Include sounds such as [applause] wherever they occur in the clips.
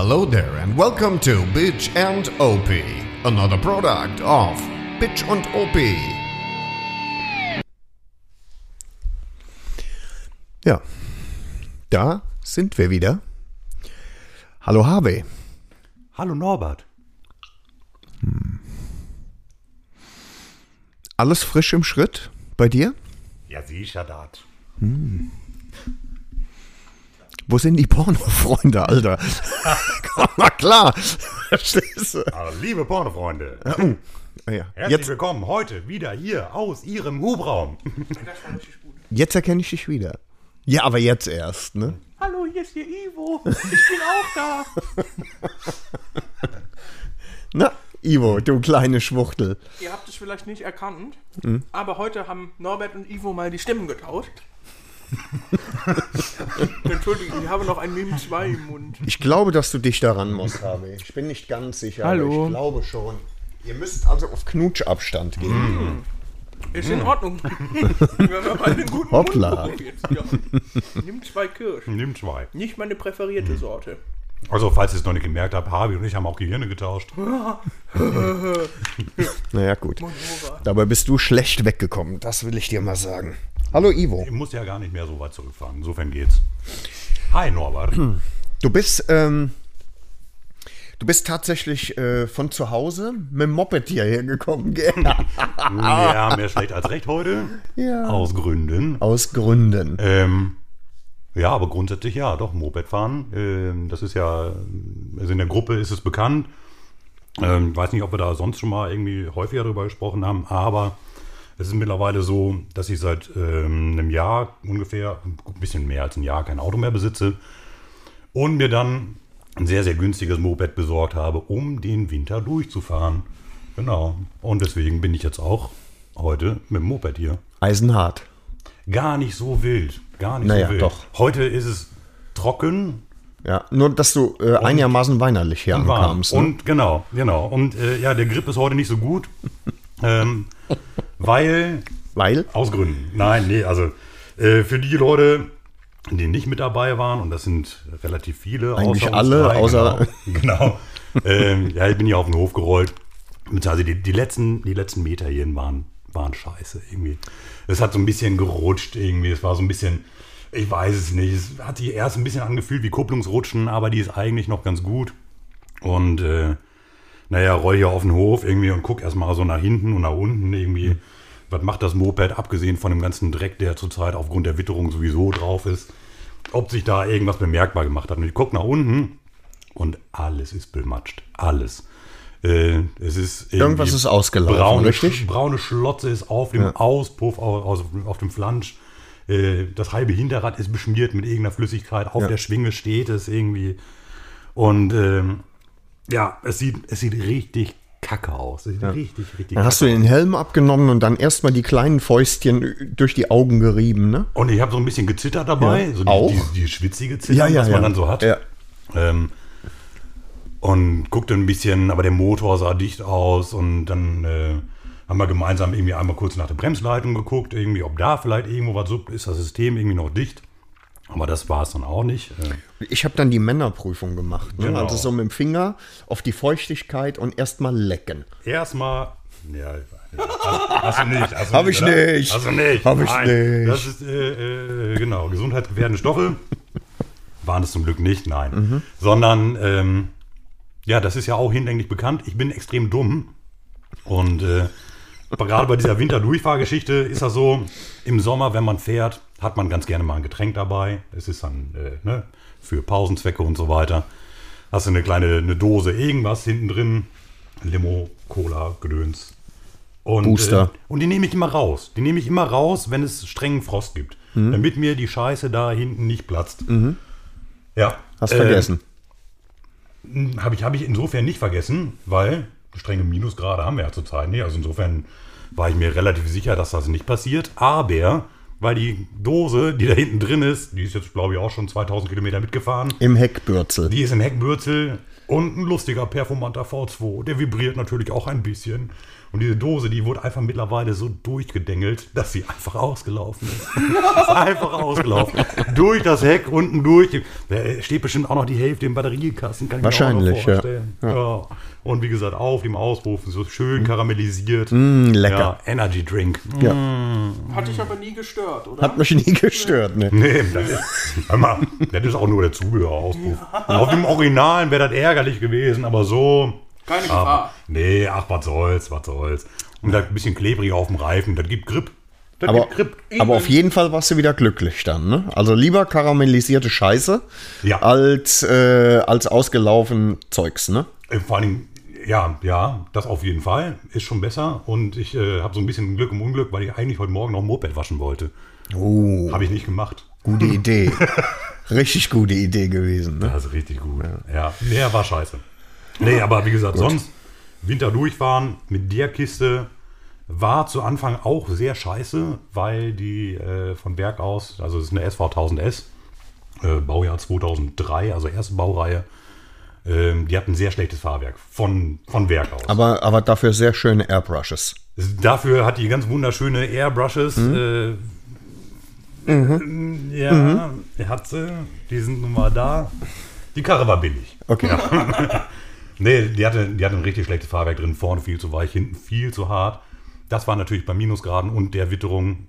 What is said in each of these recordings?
Hello there and welcome to Bitch and OP, another product of Bitch und OP. Ja, da sind wir wieder. Hallo Harvey. Hallo Norbert. Alles frisch im Schritt bei dir? Ja, sicher dat. Wo sind die Pornofreunde, Alter? [laughs] Komm mal klar. Verstehst du? Liebe Pornofreunde, Ah ja. herzlich Jetzt, willkommen heute wieder hier aus Ihrem Hubraum. jetzt erkenne ich dich wieder. Ja, aber jetzt erst, ne? Hallo, hier ist hier Ivo. Ich bin auch da. [laughs] Na, Ivo, du kleine Schwuchtel. Ihr habt es vielleicht nicht erkannt, Mhm. aber heute haben Norbert und Ivo mal die Stimmen getauscht. [laughs] Entschuldigung, ich habe noch ein Mim 2 im Mund. Ich glaube, dass du dich daran musst, Harvey. Ich bin nicht ganz sicher, Hallo. aber ich glaube schon. Ihr müsst also auf Knutschabstand gehen. Ist in Ordnung. Wenn [laughs] wir mal einen guten Hoppla. Mund jetzt, ja. Nimm zwei Kirschen. Nimm zwei. Nicht meine präferierte Sorte. Also, falls ihr es noch nicht gemerkt habt, Harvey und ich haben auch Gehirne getauscht. [laughs] Naja, gut. Dabei bist du schlecht weggekommen, das will ich dir mal sagen. Hallo Ivo. Ich muss ja gar nicht mehr so weit zurückfahren. Insofern geht's. Hi Norbert. Du bist, ähm, du bist tatsächlich äh, von zu Hause mit dem Moped hierher gekommen, gell? [laughs] Ja, mehr schlecht als recht heute. Ja. Aus Gründen. Aus Gründen. Ähm, ja, aber grundsätzlich ja, doch, Moped fahren. Ähm, das ist ja, also in der Gruppe ist es bekannt. Ähm, weiß nicht, ob wir da sonst schon mal irgendwie häufiger darüber gesprochen haben, aber es ist mittlerweile so, dass ich seit ähm, einem Jahr ungefähr, ein bisschen mehr als ein Jahr, kein Auto mehr besitze und mir dann ein sehr, sehr günstiges Moped besorgt habe, um den Winter durchzufahren. Genau. Und deswegen bin ich jetzt auch heute mit dem Moped hier. Eisenhart. Gar nicht so wild. Gar nicht Naja, so wild. doch. Heute ist es trocken Ja, nur dass du äh, einigermaßen weinerlich hier und warm. ankamst. Ne? Und genau, genau. Und äh, ja, der Grip ist heute nicht so gut. [laughs] ähm, weil, Weil? aus Gründen. Nein, nee, also äh, für die Leute, die nicht mit dabei waren, und das sind relativ viele. Eigentlich uns alle, drei, außer- Genau. [laughs] genau. ähm, ja, ich bin hier auf den Hof gerollt. Also die, die, letzten, die letzten Meter hierhin waren, waren scheiße irgendwie. Es hat so ein bisschen gerutscht irgendwie. Es war so ein bisschen, ich weiß es nicht. Es hat sich erst ein bisschen angefühlt wie Kupplungsrutschen, aber die ist eigentlich noch ganz gut. Und äh, naja, roll hier auf den Hof irgendwie und guck erstmal so nach hinten und nach unten irgendwie. Was macht das Moped, abgesehen von dem ganzen Dreck, der zurzeit aufgrund der Witterung sowieso drauf ist? Ob sich da irgendwas bemerkbar gemacht hat. Und ich guck nach unten und alles ist bematscht. Alles. Äh, es ist Irgendwas ist ausgelaufen, braune, richtig? Braune Schlotze ist auf dem Auspuff, auf, auf, auf dem Flansch. Äh, das halbe Hinterrad ist beschmiert mit irgendeiner Flüssigkeit. Auf Ja. der Schwinge steht es irgendwie. Und ähm, ja, es sieht, es sieht richtig kacke aus. Es sieht richtig, richtig Dann hast du den Helm abgenommen und dann erstmal die kleinen Fäustchen durch die Augen gerieben, ne? Und ich habe so ein bisschen gezittert dabei. Ja. So die, Auch? Die, die schwitzige Zittern, was man dann so hat. Ja. Ähm, und guckte ein bisschen, aber der Motor sah dicht aus und dann äh, haben wir gemeinsam irgendwie einmal kurz nach der Bremsleitung geguckt, irgendwie, ob da vielleicht irgendwo was ist, das System irgendwie noch dicht. Aber das war es dann auch nicht. Äh, Ich habe dann die Männerprüfung gemacht. Ne? Genau. Also so mit dem Finger auf die Feuchtigkeit und erstmal lecken. Erstmal, ja, hast du nicht. Hast du Hab ich oder? nicht. Hast du nicht. Hab ich Nein, nicht. Das ist, äh, äh, genau, gesundheitsgefährdende Stoffe. Waren es zum Glück nicht, nein. Mhm. Sondern, ähm, ja, das ist ja auch hinlänglich bekannt. Ich bin extrem dumm. Und äh, gerade bei dieser Winterdurchfahrgeschichte ist das so, im Sommer, wenn man fährt, hat man ganz gerne mal ein Getränk dabei. Es ist dann äh, ne, für Pausenzwecke und so weiter. Hast du eine kleine eine Dose irgendwas hinten drin. Limo, Cola, Gedöns. Und, Booster. Äh, und die nehme ich immer raus. Die nehme ich immer raus, wenn es strengen Frost gibt. Damit mir die Scheiße da hinten nicht platzt. Ja. Hast Äh, vergessen. Habe ich, hab ich insofern nicht vergessen, weil strenge Minusgrade haben wir ja zurzeit nicht. Also insofern war ich mir relativ sicher, dass das nicht passiert. Aber weil die Dose, die da hinten drin ist, die ist jetzt, glaube ich, auch schon 2000 Kilometer mitgefahren. Im Heckbürzel. Die ist im Heckbürzel und ein lustiger performanter V2. Der vibriert natürlich auch ein bisschen. Und diese Dose, die wurde einfach mittlerweile so durchgedengelt, dass sie einfach ausgelaufen ist. [laughs] ist einfach ausgelaufen. durch das Heck, unten durch. Da steht bestimmt auch noch die Hälfte im Batteriekasten. Kann ich Wahrscheinlich, mir auch noch vorstellen. Ja. Und wie gesagt, auf dem Auspuff, so schön karamellisiert. Mm, lecker. Ja, Energy Drink. Ja. Hat dich aber nie gestört, oder? Hat mich nie gestört, ne? Nee, das ist, hör mal, das ist auch nur der Zubehörauspuff. Und Auf dem Originalen wäre das ärgerlich gewesen, aber so. Keine Aber, Gefahr. nee, ach, was soll's, was soll's. Und das ein bisschen klebrig auf dem Reifen, das gibt Grip. Das Aber, gibt Grip. aber auf jeden Fall warst du wieder glücklich dann, ne? Also lieber karamellisierte Scheiße Ja. als, äh, als ausgelaufen Zeugs, ne? Äh, Vor allen Dingen, ja, ja, das auf jeden Fall. Ist schon besser. Und ich äh, habe so ein bisschen Glück im Unglück, weil ich eigentlich heute Morgen noch ein Moped waschen wollte. Oh, Habe ich nicht gemacht. gute [laughs] Idee. Richtig gute Idee gewesen, ne? Das ist richtig gut. Ja, nee, war scheiße. Nee, aber wie gesagt, sonst Winter durchfahren mit der Kiste war zu Anfang auch sehr scheiße, weil die äh, von Berg aus, also es ist eine SV 1000S, äh, Baujahr 2003, also erste Baureihe, ähm, die hatten ein sehr schlechtes Fahrwerk von, von Werk aus. Aber, aber dafür sehr schöne Airbrushes. Dafür hat die ganz wunderschöne Airbrushes. Äh, Ja, er hat sie. Die sind nun mal da. Die Karre war billig. Okay. [laughs] Nee, die hatte, die hatte ein richtig schlechtes Fahrwerk drin. Vorne viel zu weich, hinten viel zu hart. Das war natürlich bei Minusgraden und der Witterung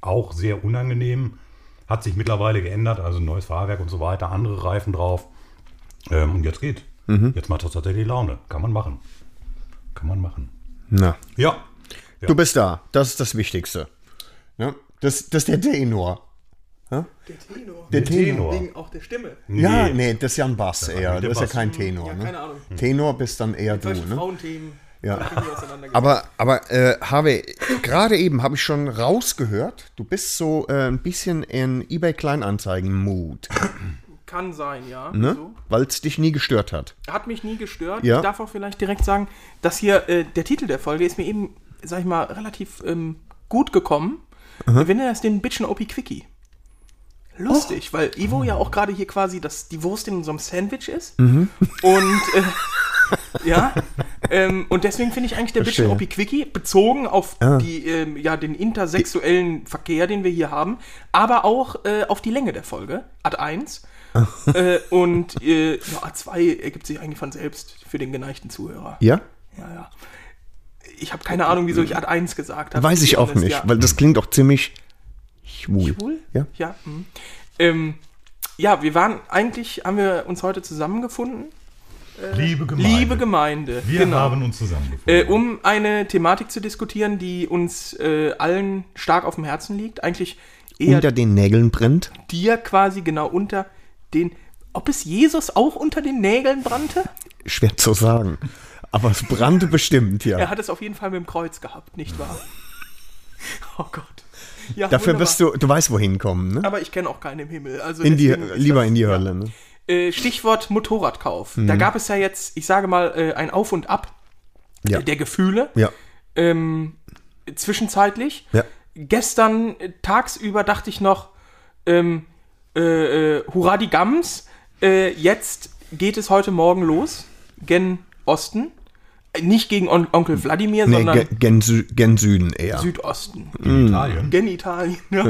auch sehr unangenehm. Hat sich mittlerweile geändert, also neues Fahrwerk und so weiter, andere Reifen drauf. Ähm, und jetzt geht. Jetzt macht das tatsächlich Laune. Kann man machen. Kann man machen. Na, Ja. Ja. du bist da. Das ist das Wichtigste. Ne? Das, das ist der Tenor. Der Tenor. Der Tenor. Wegen auch der Stimme. Ja, nee, das ist ja ein Bass eher. Das ist ja Bass. kein Tenor. Ja, ne? keine Ahnung. Tenor bist dann eher du. Ne? Frauenthemen. Ja. Aber, aber äh, Harvey, gerade eben habe ich schon rausgehört, du bist so äh, ein bisschen in eBay Kleinanzeigen-Mood, Kann sein, ja. ne? So. weil es dich nie gestört hat. Hat mich nie gestört. Ja. Ich darf auch vielleicht direkt sagen, dass hier äh, der Titel der Folge ist mir eben, sag ich mal, relativ ähm, gut gekommen. Wir nennen das den Bitchen OP Quickie. Lustig, weil Ivo ja auch gerade hier quasi das, die Wurst in unserem Sandwich ist. Und äh, [laughs] ja, ähm, und deswegen finde ich eigentlich der Bitchen Verstehe. OP Quickie bezogen auf die, ähm, ja, den intersexuellen Verkehr, den wir hier haben, aber auch äh, auf die Länge der Folge, Ad 1. äh, und äh, ja, A2 ergibt sich eigentlich von selbst für den geneigten Zuhörer. Ja? Ja, ja. Ich habe keine Ahnung, wieso ich Ad 1 gesagt habe. Weiß ich auch nicht, ja. weil das klingt auch ziemlich schwul. Schwul? Ja. Ja, mhm. ähm, ja, wir waren eigentlich, haben wir uns heute zusammengefunden. Liebe Gemeinde. Liebe Gemeinde. Wir genau. haben uns zusammengefunden. Äh, um eine Thematik zu diskutieren, die uns äh, allen stark auf dem Herzen liegt. Eigentlich eher Unter den Nägeln brennt. dir quasi genau unter den. Ob es Jesus auch unter den Nägeln brannte? Schwer zu sagen. Aber es brannte bestimmt, ja. Er hat es auf jeden Fall mit dem Kreuz gehabt, nicht wahr? [laughs] Oh Gott. Ja, Dafür wunderbar. wirst du, du weißt, wohin kommen, ne? Aber ich kenne auch keinen im Himmel. Also In die, lieber das- in die ja. Hölle, ne? Äh, Stichwort Motorradkauf. Mhm. Da gab es ja jetzt, ich sage mal, äh, ein Auf und Ab Ja. der Gefühle. Ja. Ähm, zwischenzeitlich. Ja. Gestern äh, tagsüber dachte ich noch, ähm, äh, äh, hurra die Gams. Jetzt geht es heute Morgen los. Gen Osten. Nicht gegen On Onkel Wladimir, Nee, sondern gen, gen, Sü gen Süden eher. Südosten. in Italien. Gen Italien. [laughs]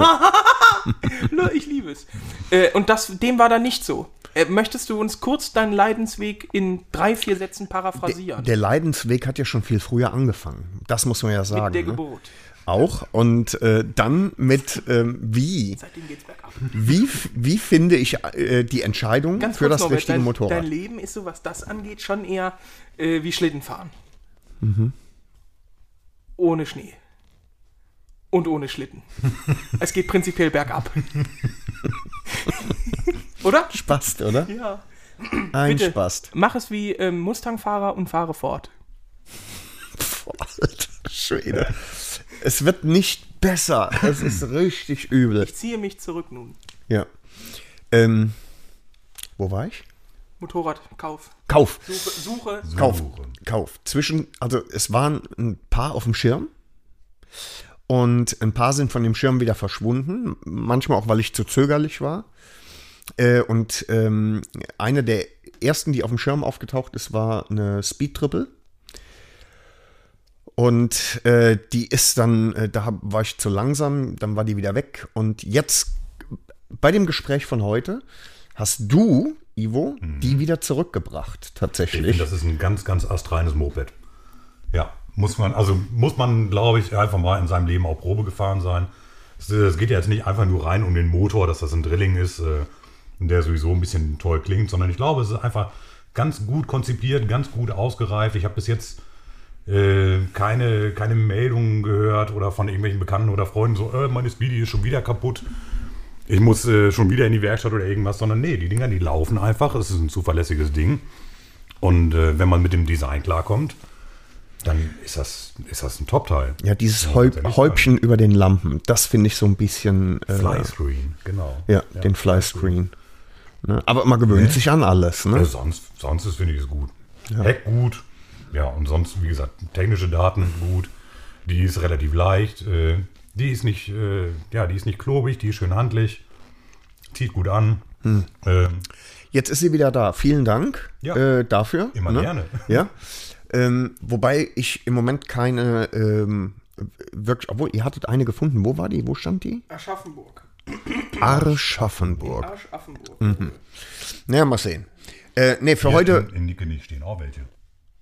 Ich liebe es. Äh, und das, dem war da nicht so. Äh, möchtest du uns kurz deinen Leidensweg in drei, vier Sätzen paraphrasieren? Der Leidensweg hat ja schon viel früher angefangen. Das muss man ja sagen. Mit der ne? Geburt. Auch. Und äh, dann mit ähm, wie. Seitdem geht's bergab. Wie, wie finde ich äh, die Entscheidung Ganz für das Norbert, richtige dein, Motorrad? Dein Leben ist so, was das angeht, schon eher äh, wie Schlittenfahren. Mhm. Ohne Schnee. Und ohne Schlitten. [laughs] es geht prinzipiell bergab. [laughs] Oder? Spaß, oder? Ja. Ein Bitte. Spaß. Mach es wie ähm, Mustang-Fahrer und fahre fort. [laughs] Alter Schwede. Es wird nicht besser. Es ist [clears throat] richtig übel. Ich ziehe mich zurück nun. Ja. Ähm, wo war ich? Motorradkauf. Kauf. Suche, Suche. Kauf. Kauf. Zwischen, also es waren ein paar auf dem Schirm. Und ein paar sind von dem Schirm wieder verschwunden. Manchmal auch, weil ich zu zögerlich war. Äh, und ähm, eine der ersten, die auf dem Schirm aufgetaucht ist, war eine Speed Triple. Und äh, die ist dann, äh, da war ich zu langsam, dann war die wieder weg. Und jetzt, bei dem Gespräch von heute, hast du, Ivo, die wieder zurückgebracht, Ich finde, tatsächlich. das ist ein ganz, ganz astreines Moped. Ja, muss man, also muss man, glaube ich, einfach mal in seinem Leben auch Probe gefahren sein. Es, es geht ja jetzt nicht einfach nur rein um den Motor, dass das ein Drilling ist, äh, der sowieso ein bisschen toll klingt, sondern ich glaube, es ist einfach ganz gut konzipiert, ganz gut ausgereift. Ich habe bis jetzt äh, keine, keine Meldungen gehört oder von irgendwelchen Bekannten oder Freunden so, äh, meine Speedy ist schon wieder kaputt. Ich muss äh, schon wieder in die Werkstatt oder irgendwas, sondern nee, die Dinger, die laufen einfach. Es ist ein zuverlässiges Ding. Und äh, wenn man mit dem Design klarkommt, dann ist das, ist das ein Top-Teil. Ja, dieses Ja, Häub, Häubchen über den Lampen, das finde ich so ein bisschen. Äh, Fly-Screen, genau. Ja, den Flyscreen. Ne? Aber man gewöhnt sich an alles. Ne? Ja, sonst, sonst ist, finde ich es gut. Heck gut. Ja, und sonst, wie gesagt, technische Daten gut. Die ist relativ leicht. Äh, die ist nicht, äh, ja, die ist nicht klobig, die ist schön handlich. Zieht gut an. Hm. Ähm, Jetzt ist sie wieder da. Vielen Dank Ja. äh, dafür. Immer ne? gerne. [laughs] Ja. Ähm, wobei ich im Moment keine ähm, wirklich, obwohl ihr hattet eine gefunden. Wo war die? Wo stand die? Aschaffenburg. Arschaffenburg. Aschaffenburg. Mhm. Naja, mal sehen. Äh, nee, für hier heute In, in Nickenich stehen auch welche.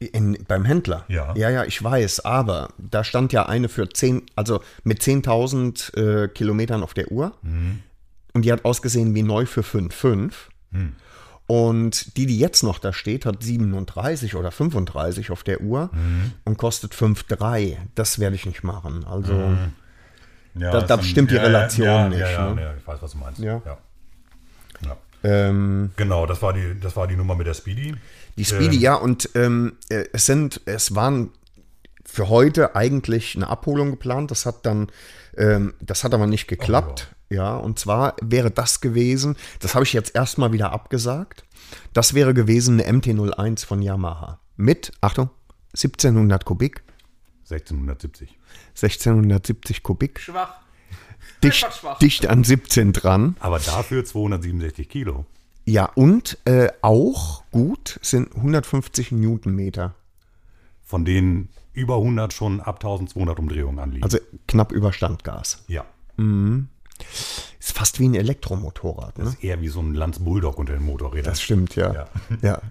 In, beim Händler. Ja. ja, ja, ich weiß, aber da stand ja eine für 10, also mit 10.000 äh, Kilometern auf der Uhr. Und die hat ausgesehen wie neu für 5,5. Und die, die jetzt noch da steht, hat 37 oder 35 auf der Uhr und kostet 5,3. Das werde ich nicht machen. Also, Ja, Da- da stimmt die ja, Relation ja, nicht, Ja, ne? ich weiß, was du meinst. Ja. ähm, Genau, das war, die, das war die Nummer mit der Speedy. Die Speedy, Ähm, ja, und ähm, äh, es sind, es waren für heute eigentlich eine Abholung geplant. Das hat dann, ähm, das hat aber nicht geklappt. ja. und zwar wäre das gewesen, das habe ich jetzt erstmal wieder abgesagt. Das wäre gewesen eine MT-01 von Yamaha. Mit, Achtung, 1700 Kubik, 1670. 1670 Kubik, Schwach. dicht, schwach. dicht an 17 dran. Aber dafür 267 Kilo. Ja, und äh, auch gut sind 150 Newtonmeter. Von denen über 100 schon ab 1200 Umdrehungen anliegen. Also knapp über Standgas. ja. Ist fast wie ein Elektromotorrad, ne? Das ist eher wie so ein Lanz Bulldog unter den Motorrädern. Das stimmt, ja. Ja. ja.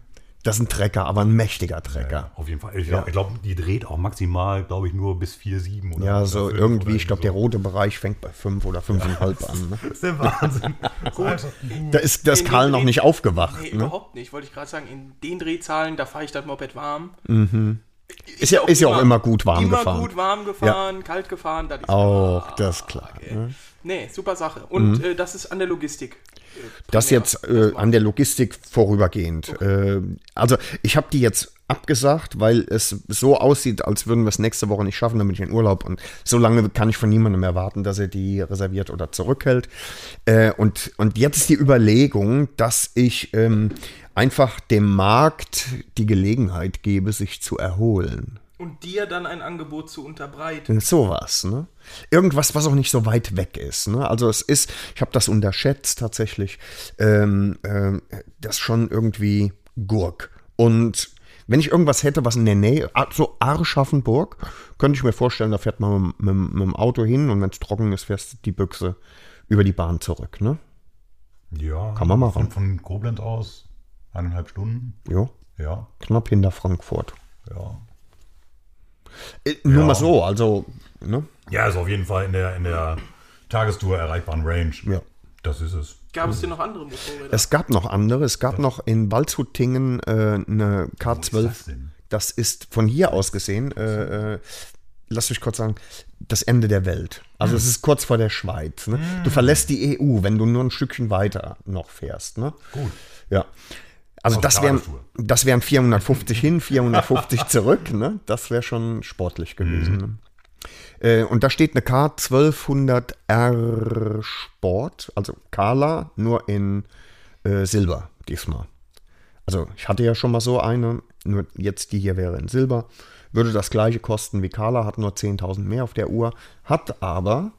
Das ist ein Trecker, aber ein mächtiger Trecker. Auf jeden Fall. Ich glaube, glaub, die dreht auch maximal, glaube ich, nur bis 4,7 oder Ja, so irgendwie, oder ich glaube, der so. rote Bereich fängt bei 5 oder 5,5 an. Ne? [laughs] Das ist der Wahnsinn. Ist [laughs] gut. Da ist das In Karl den- noch nicht aufgewacht. Nee, Ne? überhaupt nicht. Wollte ich gerade sagen, in den Drehzahlen, da fahre ich das Moped warm. Ist ja- ist ja auch immer gut warm immer gefahren. gut warm gefahren, kalt gefahren. Das ist Auch, ah, das ist klar. okay. Ne? Nee, super Sache. Und äh, das ist an der Logistik. äh, Das jetzt äh, an der Logistik vorübergehend. Äh, also ich habe die jetzt abgesagt, weil es so aussieht, als würden wir es nächste Woche nicht schaffen, dann bin ich in Urlaub. Und so lange kann ich von niemandem erwarten, dass er die reserviert oder zurückhält. Äh, und, und jetzt ist die Überlegung, dass ich ähm, einfach dem Markt die Gelegenheit gebe, sich zu erholen. Und dir dann ein Angebot zu unterbreiten. Sowas, ne? Irgendwas, was auch nicht so weit weg ist. Ne? Also es ist, ich habe das unterschätzt tatsächlich, ähm, ähm, das schon irgendwie Gurk. Und wenn ich irgendwas hätte, was in der Nähe, so Arschaffenburg, könnte ich mir vorstellen, da fährt man mit, mit, mit dem Auto hin und wenn es trocken ist, fährst du die Büchse über die Bahn zurück. Ne? Ja. Kann man machen. Von, von Koblenz aus eineinhalb Stunden. Jo, Ja, knapp hinter Frankfurt. ja. Äh, nur Ja. mal so, also, ne? Ja, ist auf jeden Fall in der, in der Tagestour erreichbaren Range. Ja. Das ist es. Gab es denn noch andere Motorräder? Es gab noch andere. Es gab noch in Waldshutingen äh, eine K12. das denn? das ist von hier aus gesehen, äh, äh, lass mich kurz sagen, das Ende der Welt. Also es ist kurz vor der Schweiz. Ne? Du verlässt die EU, wenn du nur ein Stückchen weiter noch fährst. Ne? Gut. Ja. Also das wären, das wären 450 hin, 450 [laughs] zurück. Ne? Das wäre schon sportlich gewesen. Ne? Äh, und da steht eine K1200R Sport, also Kala, nur in äh, Silber diesmal. Also ich hatte ja schon mal so eine, nur jetzt die hier wäre in Silber. Würde das gleiche kosten wie Kala, hat nur 10.000 mehr auf der Uhr, hat aber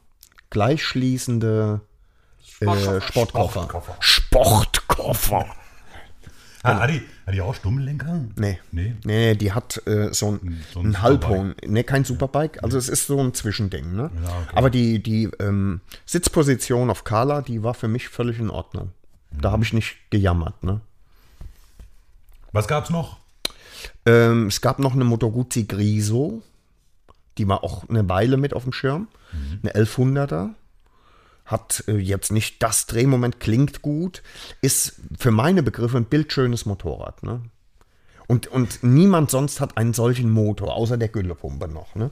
gleichschließende äh, Sportkoffer. Sportkoffer. Sportkoffer. Hat, hat, die, hat die auch Stummlenker? Nee. Nee. Nee, die hat äh, so ein, So ein ein Halbhohn. Nee, kein Superbike. Also es ist so ein Zwischending. Ne? Ja, okay. Aber die, die ähm, Sitzposition auf Kala, die war für mich völlig in Ordnung. Da habe ich nicht gejammert. Ne? Was gab's noch? Ähm, es gab noch eine Moto Guzzi Griso. Die war auch eine Weile mit auf dem Schirm. Eine 1100er. Hat äh, jetzt nicht das Drehmoment, klingt gut. Ist für meine Begriffe ein bildschönes Motorrad. Ne? Und, und niemand sonst hat einen solchen Motor, außer der Güllepumpe noch. Ne?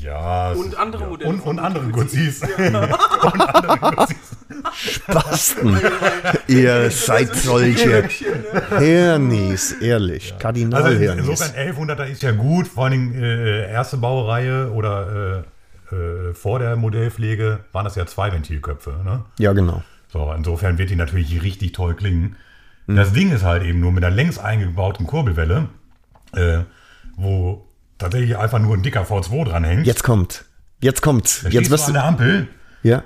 Ja. Und andere Modelle Und, von und andere Guzzi. Guzis. [laughs] und andere Guzis. Basten. [laughs] Ihr seid solche Hernis, ehrlich. Also Kardinalhernis. insofern 1100er ist ja gut, vor allen Dingen äh, erste Baureihe oder äh, äh, vor der Modellpflege waren das ja zwei Ventilköpfe. Ne? ja, genau. So, insofern wird die natürlich richtig toll klingen. Das Ding ist halt eben nur mit einer längs eingebauten Kurbelwelle, äh, wo tatsächlich einfach nur ein dicker V2 dranhängt. Jetzt kommt. Jetzt kommt. Da Jetzt wirst du an der Ampel Ja.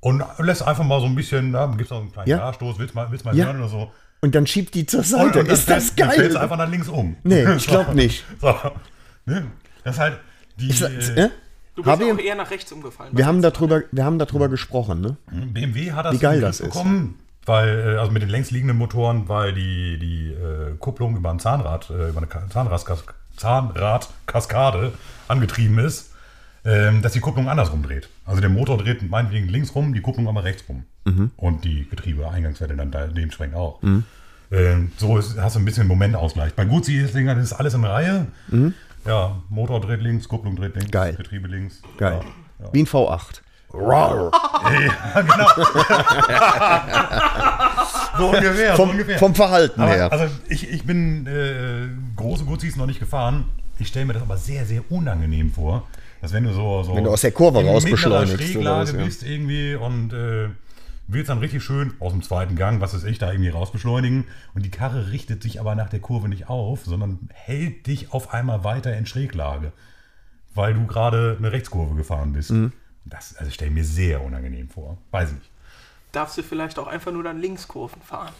und lässt einfach mal so ein bisschen, da gibt es noch einen kleinen Ja. Garstoß, willst mal, willst mal Ja. hören oder so. Und dann schiebt die zur Und, Seite. und dann ist das fällt- dann fällt's geil? einfach nach links um. Nee, [laughs] ich glaub nicht. So, ne? Das ist halt die Ist das, äh? Du bist Habe auch eher nach rechts umgefallen. Wir haben darüber, wir haben darüber gesprochen, ne? BMW hat das Wie geil das Griff ist. bekommen, weil äh, also mit den längs liegenden Motoren, weil die die äh, Kupplung über ein Zahnrad äh, über eine Ka- Zahnradkas Zahnradkaskade angetrieben ist, ähm, dass die Kupplung andersrum dreht. Also der Motor dreht meinetwegen links rum, die Kupplung aber rechts rum Mhm. und die Getriebe-Eingangswelle dann da dementsprechend auch. Ähm, so ist, hast du ein bisschen Momentausgleich. Bei Guzzi ist das ist alles in Reihe. Ja, Motor dreht links, Kupplung dreht links. Geil. Getriebe links. Geil. Ja, Wie ein V8. ja. ja, genau. [laughs] so ungefähr. so Vom, ungefähr. vom Verhalten aber, her. Also ich, ich bin äh, große Guzis noch nicht gefahren. Ich stelle mir das aber sehr, sehr unangenehm vor, dass wenn du so, so Wenn du aus der Kurve in raus beschleunigst oder Schräglage was, ja. bist irgendwie und äh, willst dann richtig schön aus dem zweiten Gang, was weiß ich, da irgendwie raus beschleunigen und die Karre richtet sich aber nach der Kurve nicht auf, sondern hält dich auf einmal weiter in Schräglage, weil du gerade eine Rechtskurve gefahren bist. Mhm. Das also stelle ich mir sehr unangenehm vor. Weiß ich nicht. Darfst du vielleicht auch einfach nur dann Linkskurven fahren?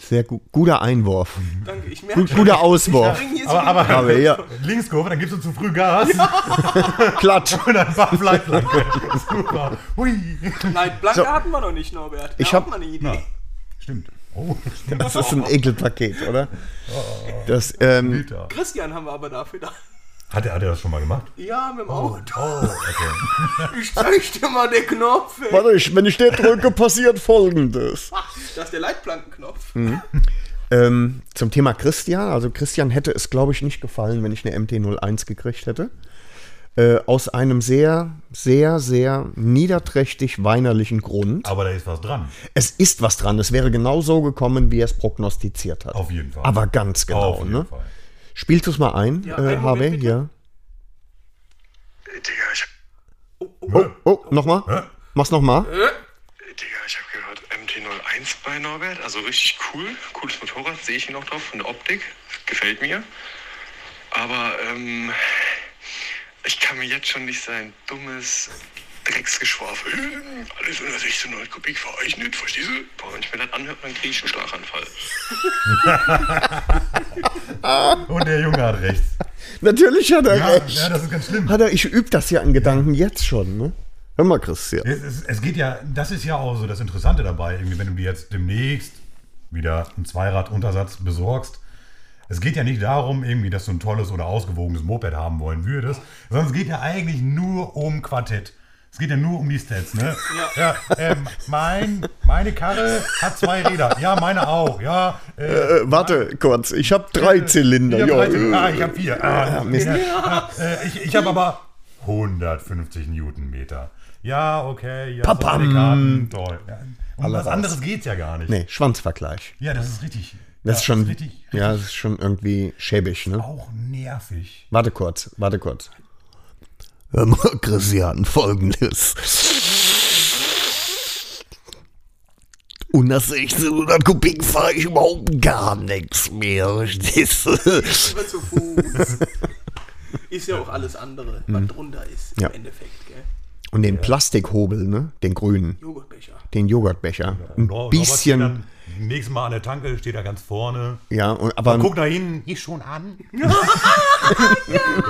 Sehr gu guter Einwurf. Danke, ich merke Gut, guter Auswurf. so Aber, aber, Aber ja, [laughs] Linkskurve, dann gibst du zu früh Gas [laughs] Klatsch. und dann war Leitplanke. Super. Hui. Nein, Blanke So. hatten wir noch nicht, Norbert. Ich Wäre hab- auch mal eine Idee. Na, stimmt. Oh, stimmt. Das ist ein Ekelpaket, oder? Das, ähm. Christian haben wir aber dafür da. Hat er, hat er das schon mal gemacht? Ja, mit dem Auto. Oh, okay. [laughs] Ich zeig dir mal den Knopf. ey. warte, ich, wenn ich den drücke, passiert folgendes. [laughs] Das ist der Leitplankenknopf. Ähm, zum Thema Christian. Also Christian hätte es, glaube ich, nicht gefallen, wenn ich eine MT-01 gekriegt hätte. Äh, aus einem sehr, sehr, sehr niederträchtig weinerlichen Grund. Aber da ist was dran. Es ist was dran. Es wäre genau so gekommen, wie er es prognostiziert hat. Auf jeden Fall. Aber ganz genau. Auf jeden ne? Fall. Spielst du es mal ein, Ja, äh, bitte. Ja. Digga, ich hab, Oh, oh, nochmal. Mach's nochmal. Digga, ich hab gehört, MT-01 bei Norbert, also richtig cool, cooles Motorrad, sehe ich ihn auch drauf, von der Optik, gefällt mir. Aber ähm, ich kann mir jetzt schon nicht sein dummes Drecksgeschwafel, alles unter 1600 Kubik fahre ich nicht, verstehst du? Boah, wenn ich mir das anhöre, dann kriege ich einen Schlaganfall. [laughs] Und der Junge hat recht. Natürlich hat er Ja, recht. ja, das ist ganz schlimm. Hat er, ich übe das ja in Gedanken jetzt schon. Ne? Hör mal, Christian. Es, es, es geht ja, das ist ja auch so das Interessante dabei, irgendwie, wenn du dir jetzt demnächst wieder einen Zweiraduntersatz besorgst. Es geht ja nicht darum, irgendwie, dass du ein tolles oder ausgewogenes Moped haben wollen würdest, sondern es geht ja eigentlich nur um Quartett. Es geht ja nur um die Stats, ne? Ja. ähm, mein, meine Karre hat zwei Räder. Ja, meine auch. Ja, äh, Äh, warte kurz, ich habe drei Zylinder. ich habe ja, äh. ah, ich habe vier. Ah, Mist. ja, äh, ich ich habe aber 150 Newtonmeter. Ja, okay. Ja, Papam. toll. Ja. Um Alle was raus. anderes geht's ja gar nicht. Nee, Schwanzvergleich. Ja, das ist richtig. Das ja, ist schon, richtig, richtig ja, das ist schon irgendwie schäbig, ne? auch nervig. Warte kurz, warte kurz. Hör mal, Christian, folgendes. Unter 1600 Kubik fahre ich überhaupt gar nichts mehr, verstehst du? Immer zu Fuß. Ist ja auch alles andere, was drunter ist Mhm. Ja. im Endeffekt, gell? Und den Plastikhobel, ne? Den grünen, Joghurtbecher. den Joghurtbecher. Ein steht bisschen, nächstes Mal an der Tanke steht er ganz vorne. Ja, und, aber Guck nach hinten, ich schon an.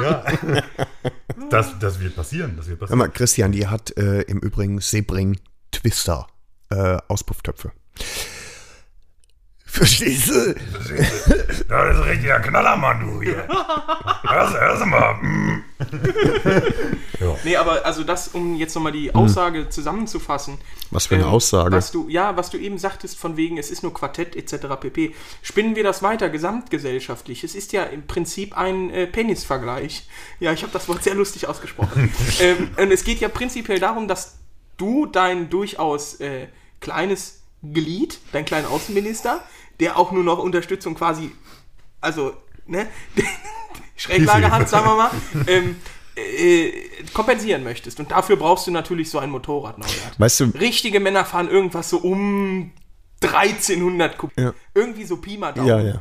ja. [laughs] Das, das wird passieren. Das wird passieren. mal, Christian, die hat äh, im Übrigen Sebring Twister äh, Auspufftöpfe. Verstehst du? Das ist richtiger Knallermann, du hier. Hörst, hörst mal. mm. Nee, aber also das, um jetzt nochmal die Aussage zusammenzufassen. Hm. Was für eine ähm, Aussage. Was du, ja, was du eben sagtest, von wegen, es ist nur Quartett etc. pp. Spinnen wir das weiter, gesamtgesellschaftlich. Es ist ja im Prinzip ein äh, Penisvergleich. Ja, ich habe das Wort sehr lustig ausgesprochen. [laughs] ähm, und es geht ja prinzipiell darum, dass du dein durchaus äh, kleines Glied, dein kleiner Außenminister, der auch nur noch Unterstützung quasi, also, ne, [laughs] Schräglage hat, sagen wir mal, ähm, äh, kompensieren möchtest. Und dafür brauchst du natürlich so ein Motorrad, Norbert. Weißt du, Richtige Männer fahren irgendwas so um 1300 Kubik. Ja. Irgendwie so Pi mal Daumen. ja, ja.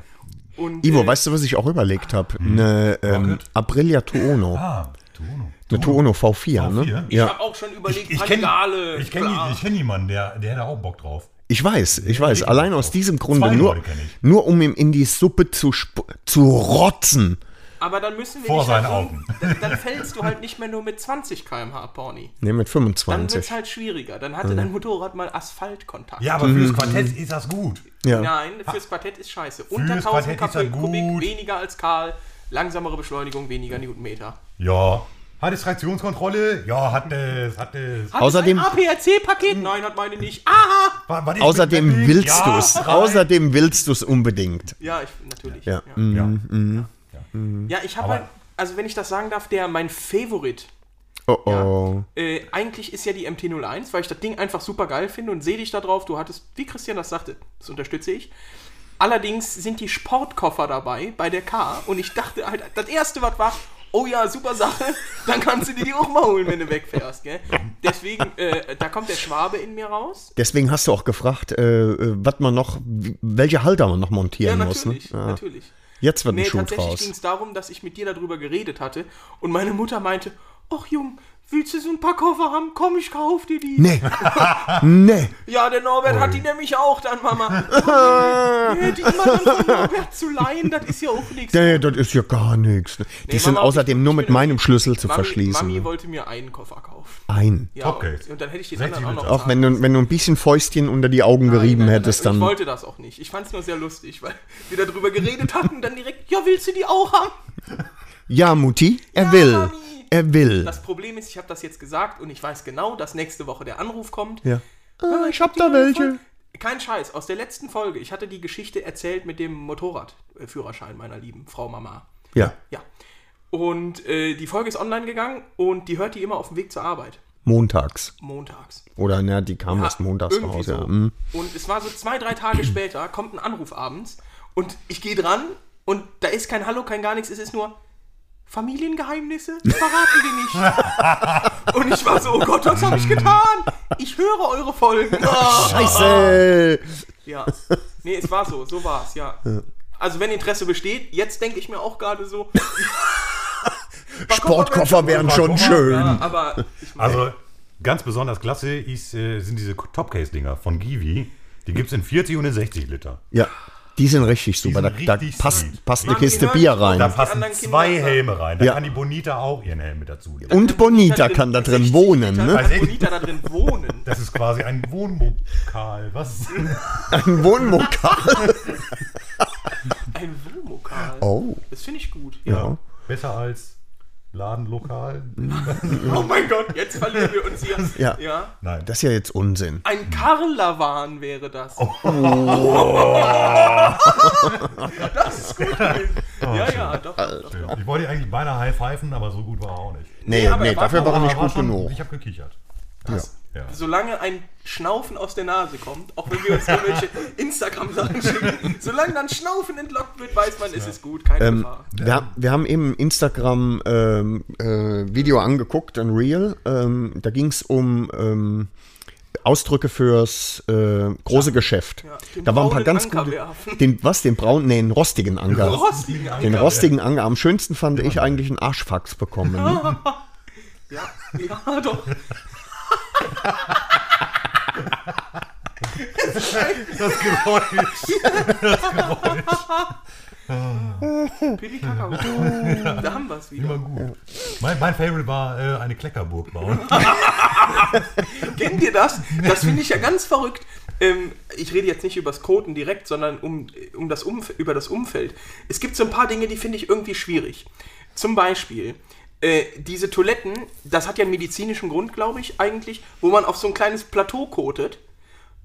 Und, Ivo, äh, weißt du, was ich auch überlegt habe? Eine ähm? Aprilia Tuono. Ah, du. Eine Tuono V4, ne? V4? Ich Ja, habe auch schon überlegt, Ich kenne ich kenn, klar. ich kenn jemanden, der, der hätte auch Bock drauf. Ich weiß, ich weiß. ich Allein aus diesem Grunde, nur, nur um ihm in die Suppe zu, sp- zu rotzen. Aber dann müssen wir Vor nicht halt seinen so- Augen. Dann, dann fällst du halt nicht mehr nur mit 20 km/h, Pony. Ne, mit Dann wird 25. es halt schwieriger. Dann hatte dein Motorrad mal Asphaltkontakt. Ja, aber fürs Quartett ist das gut. Ja. Nein, fürs Quartett ist scheiße. Unter Fürs 1000 Quartett Kubik, gut. weniger als Karl, langsamere Beschleunigung, weniger Newtonmeter. Ja. Hat es Traktionskontrolle? Ja, hat es, hat es. Hat Außerdem- es ein APRC-Paket? Nein, hat meine nicht. Aha! War- war Außerdem willst Ja, du es. Außerdem willst du es unbedingt. Ja, ich, natürlich. Ja. ja. Ja. Ja, ich habe halt, also wenn ich das sagen darf, der mein Favorit Oh oh. Äh, eigentlich ist ja die MT-01, weil ich das Ding einfach super geil finde und sehe dich da drauf. Du hattest, wie Christian das sagte, das unterstütze ich. Allerdings sind die Sportkoffer dabei bei der K und ich dachte halt, das erste, was war, oh ja, super Sache, dann kannst du dir die auch mal holen, wenn du wegfährst, gell? Deswegen, äh, da kommt der Schwabe in mir raus. Deswegen hast du auch gefragt, äh, äh, was man noch, welche Halter man noch Ja, montieren muss. Ne? natürlich, Ja. natürlich. Jetzt wird ein Nee, Schuh tatsächlich ging es darum, dass ich mit dir darüber geredet hatte und meine Mutter meinte, ach Jung, willst du so ein paar Koffer haben? Komm, ich kauf dir die. Nee. [laughs] nee. Ja, der Norbert hat die nämlich auch dann, Mama. [laughs] nee, die immer dann von Norbert zu leihen, das ist ja auch nichts. Nee, das ist ja gar nichts. Die Nee, sind Mama, außerdem ich- nur ich mit meinem Schlüssel zu Mami, verschließen. Mami wollte mir einen Koffer kaufen. Ein. Ja, Topcase. und, und dann hätte ich den 60 anderen auch noch. Auch wenn du, wenn du ein bisschen Fäustchen unter die Augen gerieben Nein, nein, hättest, nein, Ich dann. wollte das auch nicht. Ich fand es nur sehr lustig, weil [laughs] wir darüber geredet hatten, dann direkt, ja, willst du die auch haben? Ja, Mutti, er Ja, will. Mami. Er will. Das Problem ist, ich habe das jetzt gesagt und ich weiß genau, dass nächste Woche der Anruf kommt. ja. Mama, Ah, ich hab die da welche. Kein Scheiß, aus der letzten Folge. Ich hatte die Geschichte erzählt mit dem Motorradführerschein meiner lieben Frau Mama. Ja. Ja. Und äh, die Folge ist online gegangen und die hört die immer auf dem Weg zur Arbeit. Montags. Montags. Oder, na, die kam erst montags raus, so. ja. Mhm. Und es war so zwei, drei Tage später, kommt ein Anruf abends und ich gehe dran und da ist kein Hallo, kein gar nichts, es ist nur Familiengeheimnisse, verraten wir nicht. und ich war so, oh Gott, was habe ich getan? Ich höre eure Folgen. Oh. Scheiße! Ja. Nee, es war so, so war es, ja. Also wenn Interesse besteht, jetzt denke ich mir auch gerade so. [laughs] [laughs] Sportkoffer wären schon schön. Ja, aber ich mein, Also ganz besonders klasse ist, äh, sind diese Topcase-Dinger von Givi. Die gibt es in 40 und in 60 Liter. Ja, die sind richtig super. Da, sind da richtig passt, passt eine Kiste Bier rein. Da passen zwei. Helme rein. Da Ja. kann die Bonita auch ihren Helm mit dazu nehmen. Und Bonita kann da drin 60 wohnen, ne? kann Bonita da drin wohnen. [laughs] Das ist quasi ein Wohnmokal. Was? [laughs] Ein Wohnmokal. Ein Wohnmokal. Oh. Das finde ich gut. Ja. Besser als Ladenlokal? [laughs] Oh mein Gott, jetzt verlieren wir uns hier. Ja. ja. Nein. Das ist ja jetzt Unsinn. Ein Karlawan wäre das. Oh. [laughs] das ist gut. gewesen. ja, ja, doch. doch, doch. Ich wollte eigentlich beinahe high pfeifen, aber so gut war er auch nicht. Nee, Nee, aber nee, war dafür war er nicht gut schon- genug. Ich habe gekichert. Ja. Solange ein Schnaufen aus der Nase kommt, auch wenn wir uns irgendwelche [laughs] Instagram-Sachen schicken, solange dann Schnaufen entlockt wird, weiß man, es ist gut, keine Ähm, Gefahr. wir, haben- wir haben eben ein Instagram-Video angeguckt, ein Reel. Ähm, da ging es um ähm, Ausdrücke fürs äh, große Geschäft. Ja, den da waren ein paar ganz Anker gute. werfen. Den, was? Den braunen? Nee, den rostigen Anker. Rostigen Den Anker. rostigen Anker. Am schönsten fand ich eigentlich einen Arschfax bekommen. [laughs] Ja, ja, doch. Das Geräusch. Das Geräusch. Pipi Kakao. Da haben wir es wieder. Immer gut. Mein, mein Favorite war äh, eine Kleckerburg bauen. [laughs] Kennt ihr das? Das finde ich ja ganz verrückt. Ähm, ich rede jetzt nicht über das Koten direkt, sondern um, um das Umf über das Umfeld. Es gibt so ein paar Dinge, die finde ich irgendwie schwierig. Zum Beispiel, äh, diese Toiletten, das hat ja einen medizinischen Grund, glaube ich, eigentlich, wo man auf so ein kleines Plateau kotet.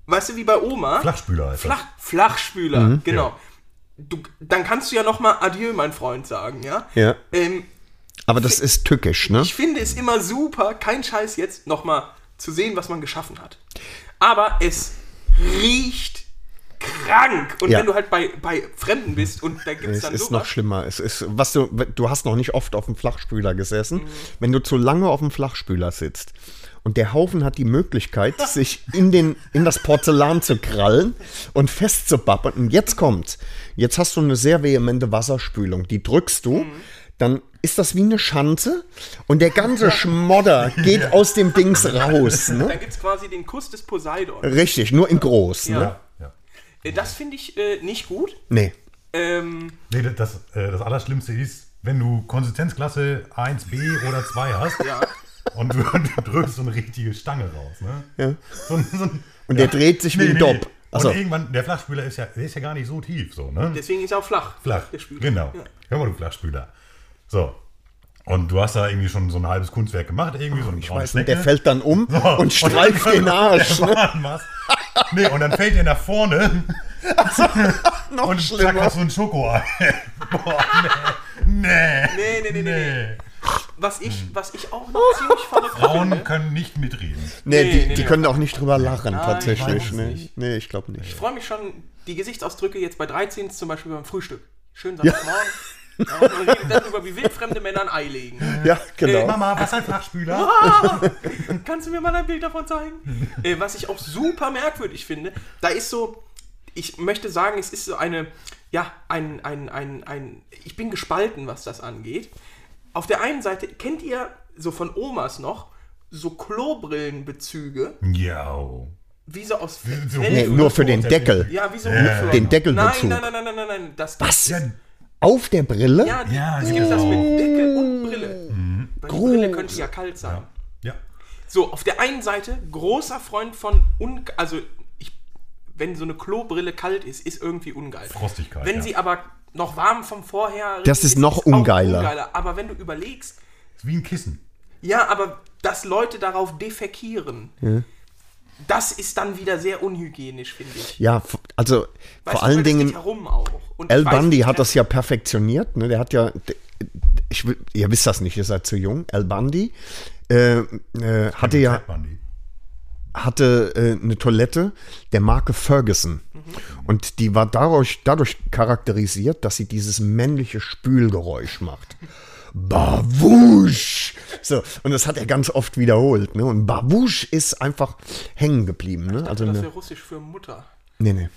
Weißt du, wie bei Oma? Flachspüler heißt das. Flach, Flachspüler, genau. Ja. Du, dann kannst du ja noch mal Adieu, mein Freund, sagen, ja? Ja. Ähm, Aber das ist tückisch, ne? ich finde es immer super, kein Scheiß jetzt, nochmal zu sehen, was man geschaffen hat. Aber es riecht krank. Und Ja. wenn du halt bei, bei Fremden bist und da gibt es Es dann ist sowas. noch schlimmer. Es ist, was du, du hast noch nicht oft auf dem Flachspüler gesessen. Mhm. Wenn du zu lange auf dem Flachspüler sitzt und der Haufen hat die Möglichkeit, [laughs] sich in, den, in das Porzellan zu krallen und festzubappern. Und jetzt kommt, jetzt hast du eine sehr vehemente Wasserspülung. Die drückst du, Mhm. dann ist das wie eine Schanze und der ganze [laughs] Schmodder geht aus dem Dings [laughs] raus. Ne? Da gibt es quasi den Kuss des Poseidon. Richtig, nur in groß. Ja. Ne? Ja, ja. Das finde ich äh, nicht gut. Nee. Ähm, Nee, das, äh, das Allerschlimmste ist, wenn du Konsistenzklasse 1b oder 2 hast ja. und du, [laughs] du drückst so eine richtige Stange raus. Ne? Ja. So, so Und der dreht sich wie ein Dopp. Also, Und irgendwann, der Flachspüler ist ja, der ist ja gar nicht so tief. So, ne? Deswegen ist er auch flach. Flach. Genau. Ja. Hör mal, du Flachspüler. So. Und du hast da irgendwie schon so ein halbes Kunstwerk gemacht, irgendwie so eine ich weiß nicht, Schnecke. der fällt dann um [laughs] So. und streift den Arsch. Der Ne? Mann was. Nee, und dann fällt er nach vorne [laughs] Noch und zack, schlimmer. hast du ein Schokoei. [laughs] Boah, nee. Nee. Nee, nee, nee, nee, nee. Was ich, was ich auch noch ziemlich verrückt Frauen finde. können nicht mitreden. Nee, Nee, die, nee, die nee. können auch nicht drüber lachen, Nein, ich tatsächlich. es Nee, nicht. nee ich glaube Ich nicht. freue mich schon, die Gesichtsausdrücke jetzt bei 13 zum Beispiel beim Frühstück. Schön Samstagmorgen. Ja. Und man redet dann über, wie wildfremde Männer ein Ei legen. Ja, genau. Mama, was ist ein Flachspüler? Kannst du mir mal ein Bild davon zeigen? [laughs] äh, was ich auch super merkwürdig finde, da ist so, ich möchte sagen, es ist so eine, ja, ein, ein, ein, ein, ich bin gespalten, was das angeht. Auf der einen Seite, kennt ihr so von Omas noch, so Klobrillenbezüge, Ja. wie so aus So Nee, nur für den Deckel. Ja, wie so Ja. Den Deckelbezug. Nein, nein, nein, nein, nein, nein, nein. Das Was? Ja, Auf der Brille? Ja, die, Ja, es gibt gibt's das mit Deckel und Brille. Weil die Brille könnte ja kalt sein. ja. So, auf der einen Seite, großer Freund von, un also, ich, wenn so eine Klobrille kalt ist, ist irgendwie ungeil. Frostigkeit, Wenn ja. sie aber noch warm vom Vorher Das ist noch auch ungeiler. Aber wenn du überlegst, Ist wie ein Kissen. ja, aber dass Leute darauf defekieren, das ist dann wieder sehr unhygienisch, finde ich. Ja, also Weißt vor du, allen Dingen, weiß Bundy hat das ja perfektioniert. Ne? Der hat ja, ich will, ihr wisst das nicht, ihr seid zu jung. Al Bundy äh, äh, hatte ja hatte äh, eine Toilette der Marke Ferguson. Und die war dadurch, dadurch charakterisiert, dass sie dieses männliche Spülgeräusch macht. Bawusch! So, und das hat er ganz oft wiederholt. Ne? Und Bawusch ist einfach hängen geblieben. Ne? Also das wäre russisch für Mutter. nee, nee.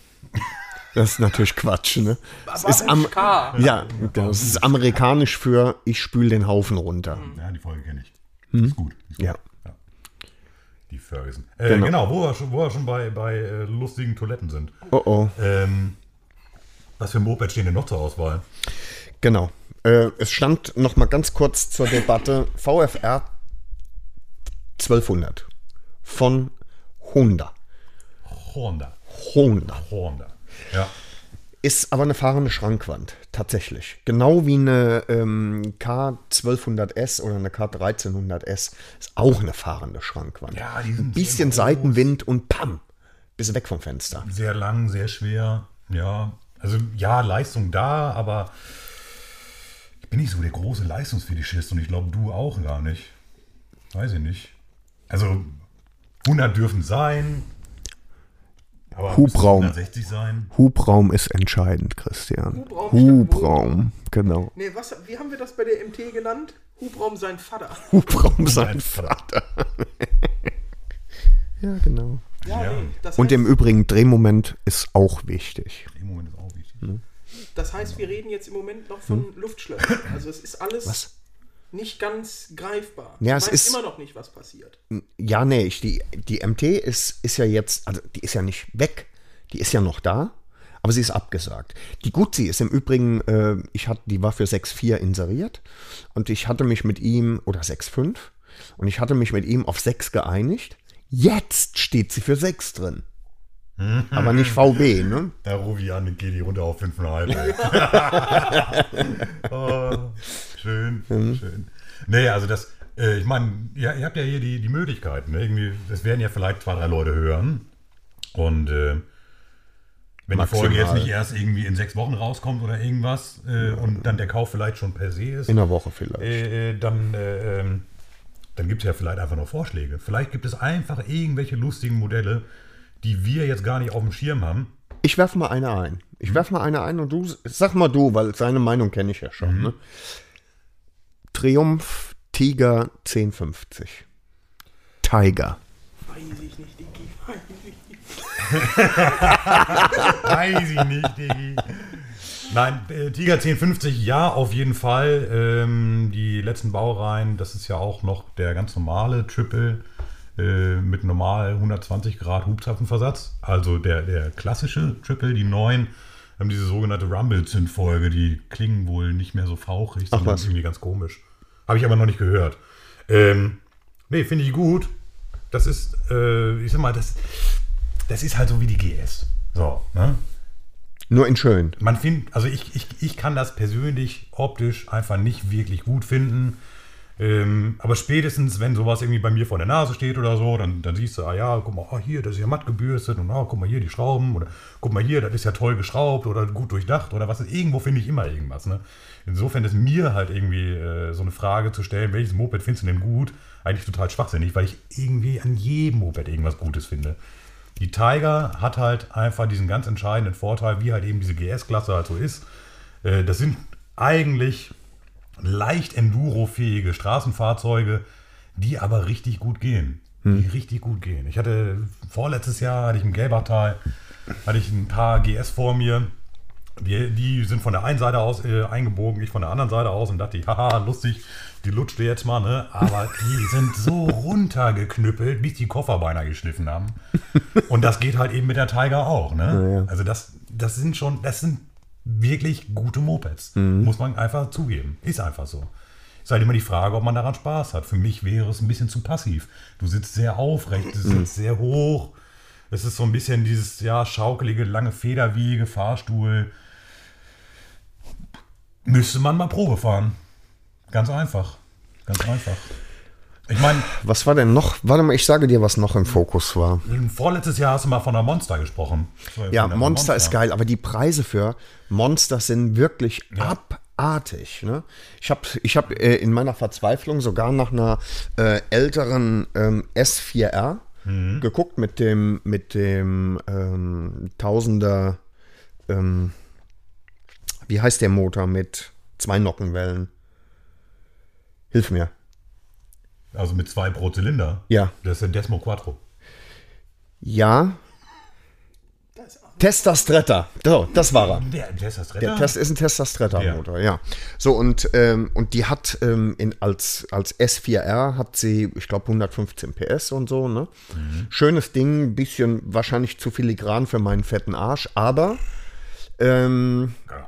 Das ist natürlich Quatsch. Ne? Das ist am, Babuschka. ja, das ist amerikanisch für ich spül den Haufen runter. Ja, die Folge kenne ich. Ist gut. Ist gut. Ja. Die Ferguson. Äh, Genau. genau. wo wir schon, wo wir schon bei, bei äh, lustigen Toiletten sind. Oh oh. Ähm, was für Moped stehen denn noch zur Auswahl? Genau. Äh, es stand noch mal ganz kurz zur Debatte VFR 1200 von Honda. Honda. Honda. Honda. Ja. Ist aber eine fahrende Schrankwand, tatsächlich. Genau wie eine ähm, K1200S oder eine K1300S ist auch eine fahrende Schrankwand. Ja, die sind Ein bisschen sehr groß. Seitenwind und pam, bist du weg vom Fenster. Sehr lang, sehr schwer. Ja. Also ja, Leistung da, aber bin nicht so der große Leistungsfetischist und ich glaube, du auch gar nicht. Weiß ich nicht. Also 100 dürfen sein. Aber Hubraum. 160 sein. Hubraum ist entscheidend, Christian. Hubraum Hubraum, genau. Nee, was, wie haben wir das bei der MT genannt? Hubraum sein Vater. [laughs] Hubraum sein Vater. [laughs] ja, genau. Ja, Ja. nee. Das Und heißt, im Übrigen, Drehmoment ist auch wichtig. Im Moment ist auch wichtig. Mhm. Das heißt, wir reden jetzt im Moment noch von Luftschlössern. Also es ist alles. Was? nicht ganz greifbar. Ja, es ist- immer noch nicht, was passiert. Ja, nee, ich, die, die MT ist, ist ja jetzt, also die ist ja nicht weg, die ist ja noch da, aber sie ist abgesagt. Die Guzzi ist im Übrigen, äh, ich hatte, die war für 6,4 inseriert und ich hatte mich mit ihm, oder 6,5, und ich hatte mich mit ihm auf 6 geeinigt. Jetzt steht sie für 6 drin. [laughs] Aber nicht VB, ne? Da rufe ich an und gehe die runter auf 5,5. [laughs] [laughs] oh, schön, schön. Nee, also das, äh, ich meine, ihr, ihr habt ja hier die, die Möglichkeiten. Ne? Irgendwie, das werden ja vielleicht zwei, drei Leute hören. Und äh, wenn Maximal. die Folge jetzt nicht erst irgendwie in sechs Wochen rauskommt oder irgendwas äh, und dann der Kauf vielleicht schon per se ist, In der Woche vielleicht. äh, äh, dann, äh, ähm, dann gibt es ja vielleicht einfach noch Vorschläge. Vielleicht gibt es einfach irgendwelche lustigen Modelle, die wir jetzt gar nicht auf dem Schirm haben. Ich werf mal eine ein. Ich werf mal eine ein und du, sag mal du, weil seine Meinung kenne ich ja schon. Ne? Triumph Tiger 1050. Tiger. Weiß ich nicht, Digi. Weiß ich nicht. [laughs] Weiß ich nicht, Digi. Nein, äh, Tiger 1050, ja, auf jeden Fall. Ähm, die letzten Baureihen, das ist ja auch noch der ganz normale Triple äh, mit normal 120 Grad Hubzapfenversatz. Also der, der klassische Triple, die neuen, haben diese sogenannte Rumble-Zündfolge. Die klingen wohl nicht mehr so fauchig, sondern was. irgendwie ganz komisch. Habe ich aber noch nicht gehört. Ähm, nee, finde ich gut. Das ist, äh, ich sag mal, das, das ist halt so wie die GS. So, ne? Nur in schön. Man findet, also ich, ich, ich kann das persönlich optisch einfach nicht wirklich gut finden. Ähm, aber spätestens, wenn sowas irgendwie bei mir vor der Nase steht oder so, dann, dann siehst du, ah ja, guck mal, oh, hier, das ist ja matt gebürstet und oh, guck mal hier die Schrauben oder guck mal hier, das ist ja toll geschraubt oder gut durchdacht oder was. Irgendwo finde ich immer irgendwas. Ne? Insofern ist mir halt irgendwie äh, so eine Frage zu stellen, welches Moped findest du denn gut, eigentlich total schwachsinnig, weil ich irgendwie an jedem Moped irgendwas Gutes finde. Die Tiger hat halt einfach diesen ganz entscheidenden Vorteil, wie halt eben diese GS-Klasse halt so ist. Äh, Das sind eigentlich leicht endurofähige Straßenfahrzeuge, die aber richtig gut gehen. Die richtig gut gehen. Ich hatte vorletztes Jahr, hatte ich im Gelbachtal, hatte ich ein paar GS vor mir. Die, die sind von der einen Seite aus äh, eingebogen, ich von der anderen Seite aus und dachte ich, haha, lustig, die lutscht ihr jetzt mal, ne? Aber die [laughs] sind so runtergeknüppelt, bis die Koffer beinahe geschliffen haben. Und das geht halt eben mit der Tiger auch, ne? Also das, das sind schon, das sind wirklich gute Mopeds. Muss man einfach zugeben. Ist einfach so. Ist halt immer die Frage, ob man daran Spaß hat. Für mich wäre es ein bisschen zu passiv. Du sitzt sehr aufrecht, du sitzt sehr hoch. Es ist so ein bisschen dieses, ja, schaukelige, lange Federwege, Fahrstuhl. Müsste man mal Probe fahren. Ganz einfach. Ganz einfach. Ich meine, Was war denn noch? Warte mal, ich sage dir, was noch im Fokus war. vorletztes Jahr hast du mal von der Monster gesprochen. Ja, Von der Monster ist geil, aber die Preise für Monster sind wirklich abartig. Ne? Ich habe ich hab, äh, in meiner Verzweiflung sogar nach einer äh, älteren ähm, S4R geguckt mit dem, mit dem ähm, Tausender, ähm, wie heißt der Motor mit zwei Nockenwellen? Hilf mir. Also mit zwei pro Zylinder. Ja. Das ist ein Desmo Quattro. Ja. Das ist auch Testa Stretta. So, das war er. Der, das Der. Test ist ein Tesla Stretta Motor, ja. So und ähm, und die hat ähm, in, als als S4R hat sie, ich glaube 115 PS und so, ne? Schönes Ding, bisschen wahrscheinlich zu filigran für meinen fetten Arsch, aber ähm, Ja,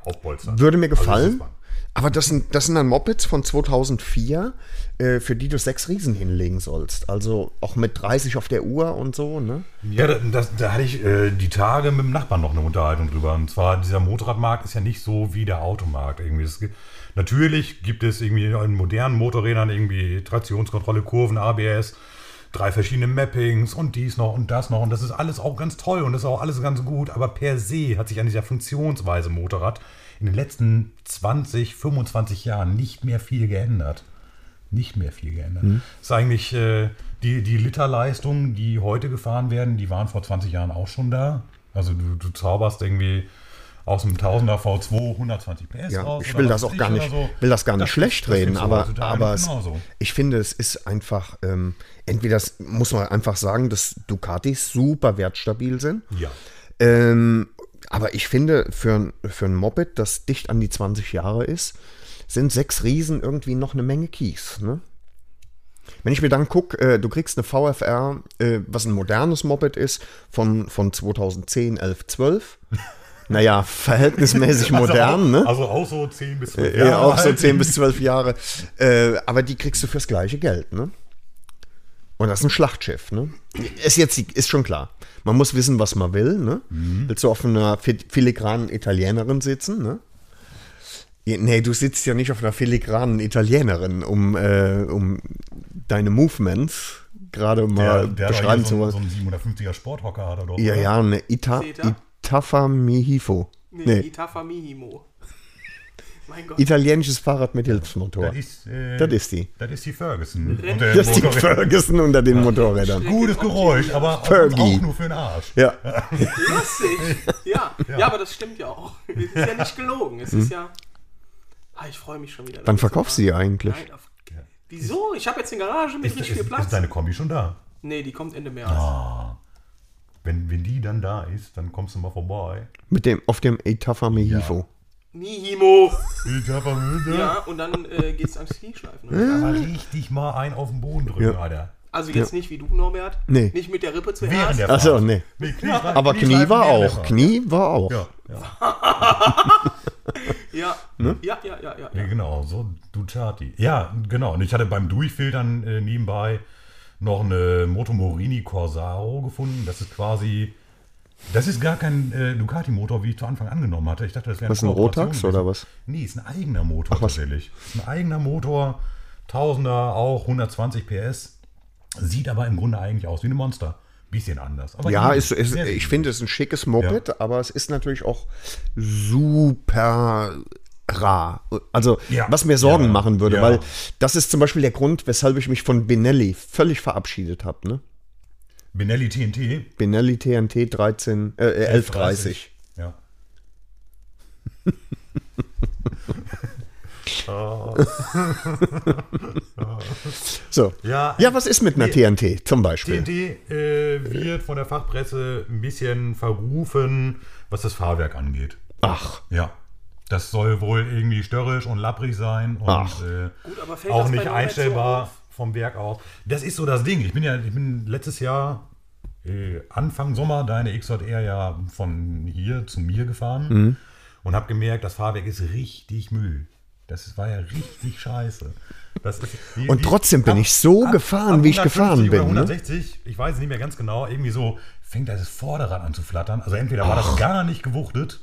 würde mir Also gefallen. Sitzbank. Aber das sind das sind dann Mopeds von 2004, äh, für die du sechs Riesen hinlegen sollst. Also auch mit 30 auf der Uhr und so, ne? Ja, da, das, da hatte ich äh, die Tage mit dem Nachbarn noch eine Unterhaltung drüber. Und zwar, dieser Motorradmarkt ist ja nicht so wie der Automarkt. Irgendwie. Es natürlich gibt es irgendwie in modernen Motorrädern irgendwie Traktionskontrolle, Kurven, ABS, drei verschiedene Mappings und dies noch und das noch. Und das ist alles auch ganz toll und das ist auch alles ganz gut. Aber per se hat sich an dieser Funktionsweise Motorrad in den letzten 20, 25 Jahren nicht mehr viel geändert. Nicht mehr viel geändert. Das ist eigentlich äh, die, die Literleistungen, die heute gefahren werden, die waren vor 20 Jahren auch schon da. Also du, du zauberst irgendwie aus dem 1000er V2 120 PS Ja, raus. ich will das auch gar ich nicht, so. will das gar nicht Das schlecht reden, aber, aber es, ich finde, es ist einfach, ähm, entweder das muss man einfach sagen, dass Ducatis super wertstabil sind. Ja. Ähm, aber ich finde, für, ein- für ein Moped, das dicht an die 20 Jahre ist, sind sechs Riesen irgendwie noch eine Menge Kies. Ne? Wenn ich mir dann gucke, äh, du kriegst eine VFR, äh, was ein modernes Moped ist, von, von 2010, 11, 12. Naja, verhältnismäßig modern, also, ne? Also auch so 10 bis 12 Ja, auch so alt. 10 bis 12 Jahre. Äh, aber die kriegst du fürs gleiche Geld, ne? Und das ist ein Schlachtschiff, ne? Ist jetzt ist schon klar. Man muss wissen, was man will, ne? Willst du auf einer fi- filigranen Italienerin sitzen, ne? Nee, du sitzt ja nicht auf einer filigranen Italienerin, um, äh, um deine Movements gerade mal Der, der beschreiben zu hier so, wollen. so einen 750er Sporthocker hat er doch. ja, oder? ja, eine Ita, Zeta? Itafa Mihifo. Nee, Nee, Itafa Mihimo. Mein Gott. Italienisches Fahrrad mit Hilfsmotor. Das ist, äh, Das ist die. Das ist die Ferguson. Das ist die Ferguson unter den Motorrädern. Gutes Geräusch, aber auch, Fergie. auch nur für den Arsch. Ja. Lustig. [laughs] Ja. ja, aber das stimmt ja auch. Es ist ja nicht gelogen. Es ist ja. Ah, ich freue mich schon wieder. Wann verkaufst du die eigentlich? Nein, auf, Wieso? Ich habe jetzt eine Garage mit Ist, richtig ist, viel Platz. ist deine Kombi schon da? nee, die kommt Ende März. Wenn, wenn die dann da ist, dann kommst du mal vorbei. Mit dem, auf dem Etafa Mehifo. Mihimo. Ich hab am Ende Ja, und dann äh, geht's ans Knieschleifen. aber richtig mal ein auf den Boden drücken, Ja. Alter. Also jetzt nicht wie du, Norbert. Nee. Nicht mit der Rippe zuerst. der Achso, nee. Aber Knie Knieschleifen war auch. Knie war auch. Ja, ja. [laughs] Ja. Ne? ja, ja, ja, ja, Ja, ja. genau, so Ducati. Ja, genau. Und ich hatte beim Durchfiltern äh, nebenbei noch eine Motomorini Corsaro gefunden. Das ist quasi, das ist gar kein äh, Ducati-Motor, wie ich zu Anfang angenommen hatte. Ich dachte, das wäre Was, ein Rotax oder was? Nee, ist ein eigener Motor Ach, was? tatsächlich. Ist ein eigener Motor, Tausender, auch 120 PS. Sieht aber im Grunde eigentlich aus wie eine Monster. Bisschen anders. Aber Ja, ist, ist, ich finde es ein schickes Moped, aber es ist natürlich auch super rar. Also, Ja. was mir Sorgen Ja. machen würde, Ja. weil das ist zum Beispiel der Grund, weshalb ich mich von Benelli völlig verabschiedet habe. Ne? Benelli TNT. Benelli TNT 13, äh, 1130. Ja. [laughs] So. Ja, Ja, was ist mit einer TNT zum Beispiel? TNT äh, wird von der Fachpresse ein bisschen verrufen, was das Fahrwerk angeht. Ach, Ja. Das soll wohl irgendwie störrisch und lapprig sein und Ach. äh, Gut, auch nicht einstellbar so auf? Vom Werk aus. Das ist so das Ding. Ich bin ja, ich bin letztes Jahr äh, Anfang Sommer deine XJR ja von hier zu mir gefahren Mhm. und habe gemerkt, das Fahrwerk ist richtig Müll. Das war ja richtig scheiße. Das die, Und trotzdem bin ich so gefahren, wie ich 150 gefahren bin, ne? 160, ich weiß nicht mehr ganz genau, irgendwie so fängt das Vorderrad an zu flattern. Also entweder war das gar nicht gewuchtet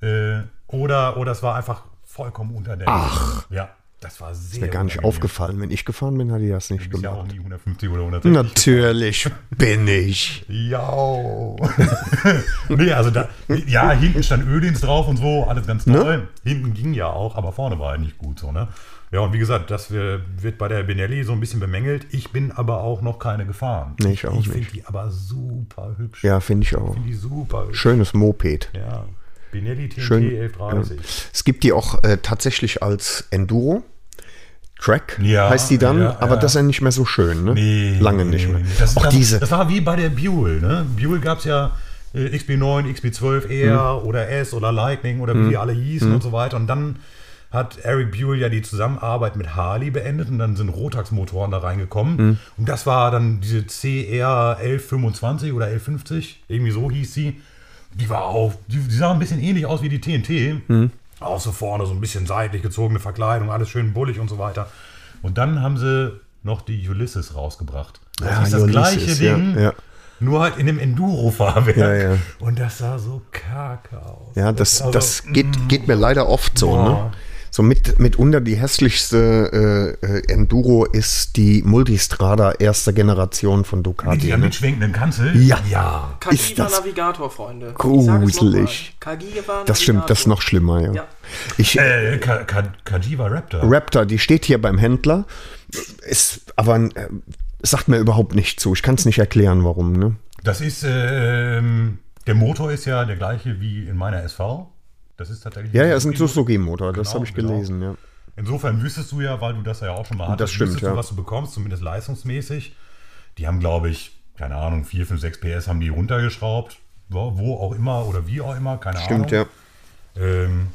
äh, oder, oder es war einfach vollkommen unter der. Ach. Ja, das war sehr. Mir gar nicht unangenehm. aufgefallen. Wenn ich gefahren bin, hatte ich das nicht bist ja auch gemacht. nie 150 oder 160. Natürlich bin ich. Ja. [laughs] nee, also da, ja, hinten stand Ödins drauf und so, alles ganz toll. Hinten ging ja auch, aber vorne war halt nicht gut so, ne? Ja, und wie gesagt, das wir- wird bei der Benelli so ein bisschen bemängelt. Ich bin aber auch noch keine gefahren. Nee, ich auch Ich finde die aber super hübsch. Ja, finde ich auch. Ich finde die super hübsch. Schönes Moped. Ja. Benelli TNT Schön. 1130. Es gibt die auch äh, tatsächlich als Enduro. Track Ja, heißt die dann, ja, aber ja. das ist ja nicht mehr so schön, ne? Nee, Lange nee, nicht mehr. nee. Das, auch das, diese. das war wie bei der Buell, ne? Buell gab es ja äh, XB9, XB12R Mhm. oder S oder Lightning oder wie die alle hießen und so weiter. Und dann hat Eric Buell ja die Zusammenarbeit mit Harley beendet und dann sind Rotax-Motoren da reingekommen. Mhm. Und das war dann diese CR 1125 oder 1150, irgendwie so hieß sie. Die war auch, die, die sah ein bisschen ähnlich aus wie die TNT. Mhm. Auch so vorne so ein bisschen seitlich gezogene Verkleidung, alles schön bullig und so weiter. Und dann haben sie noch die Ulysses rausgebracht. Das Ja, ist das Ulysses, gleiche ja, Ding, ja. nur halt in dem Enduro-Fahrwerk. Ja, ja. Und das sah so kacke aus. Ja, das, also, das geht, geht mir leider oft so. Boah. Ne? So mit, mitunter die hässlichste äh, äh, Enduro ist die Multistrada erster Generation von Mit Ducati. dieser Ne? mitschwenkenden Kanzel. Ja. ja. Ist Kagiva das Navigator, Freunde. gruselig. Kagiva Das stimmt, das ist noch schlimmer, ja. Ja. Ich, Äh, Ka Ka Kajiva Raptor. Raptor, die steht hier beim Händler, ist aber äh, sagt mir überhaupt nicht zu. Ich kann es nicht erklären, warum. Ne? Das ist, ähm, der Motor ist ja der gleiche wie in meiner SV. Das ist tatsächlich. Ja, ja, ist ein Suzuki-Motor, das Genau, habe ich genau. gelesen, ja. Insofern wüsstest du ja, weil du das ja auch schon mal hattest, Das stimmt, wüsstest ja. du, was du bekommst, zumindest leistungsmäßig. Die haben, glaube ich, keine Ahnung, 4, 5, 6 PS haben die runtergeschraubt. Wo, wo auch immer oder wie auch immer, keine Stimmt, ja. Ahnung. Ähm,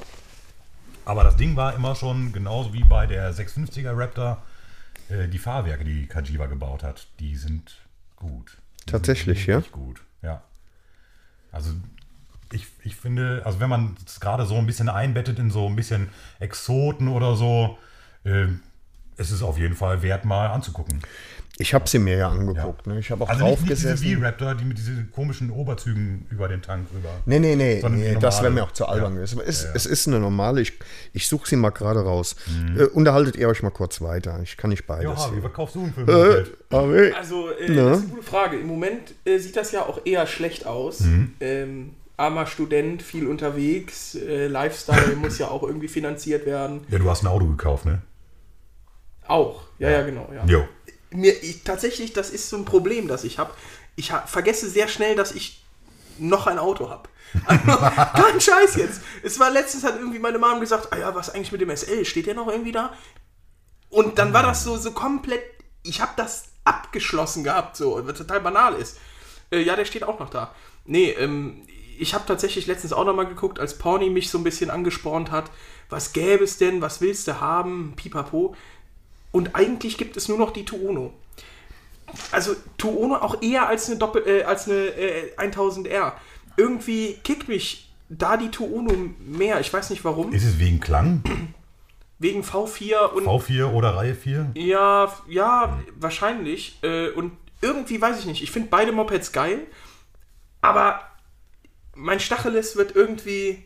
Aber das Ding war immer schon genauso wie bei der 650er Raptor. Äh, die Fahrwerke, die Kajiva gebaut hat, die sind gut. Die Tatsächlich, sind ja? gut, ja. Also ich, ich finde, also wenn man es gerade so ein bisschen einbettet in so ein bisschen Exoten oder so, äh, es ist auf jeden Fall wert, mal anzugucken. Ich habe sie mir ja angeguckt. Ne? Ich habe auch Also nicht, nicht diese draufgesessen. V-Raptor, die mit diesen komischen Oberzügen über den Tank rüber. Nee, nee, nee, nee das wäre mir auch zu albern Ja. gewesen. Es, Ja, ja. es ist eine normale, ich, ich suche sie mal gerade raus. Mhm. Äh, unterhaltet ihr euch mal kurz weiter. Ich kann nicht beides. Ja, Harvey, was kaufst du denn für ein äh, Also, äh, Ne? das ist eine gute Frage. Im Moment äh, sieht das ja auch eher schlecht aus. Mhm. Ähm, armer Student, viel unterwegs, äh, Lifestyle [laughs] muss ja auch irgendwie finanziert werden. Ja, du hast ein Auto gekauft, ne? Auch, ja, ja, genau. Ja. Jo. Mir, ich, tatsächlich, das ist so ein Problem, das ich habe. Ich ha vergesse sehr schnell, dass ich noch ein Auto habe. Also, [laughs] kein Scheiß jetzt. Es war letztens hat irgendwie meine Mom gesagt, ah ja, was eigentlich mit dem SL? Steht der noch irgendwie da? Und dann war das so, so komplett, ich habe das abgeschlossen gehabt, so, was total banal ist. Äh, ja, der steht auch noch da. Nee, ähm, ich habe tatsächlich letztens auch noch mal geguckt, als Pony mich so ein bisschen angespornt hat, was gäbe es denn, was willst du haben, pipapo. Und eigentlich gibt es nur noch die Tuono. Also Tuono auch eher als eine Doppel, äh, als eine äh, 1000R. Irgendwie kickt mich da die Tuono mehr. Ich weiß nicht warum. Ist es wegen Klang? Wegen V4 und V4 oder Reihe 4? ja, ja, wahrscheinlich. Äh, und irgendwie weiß ich nicht. Ich finde beide Mopeds geil, aber mein Stacheles wird irgendwie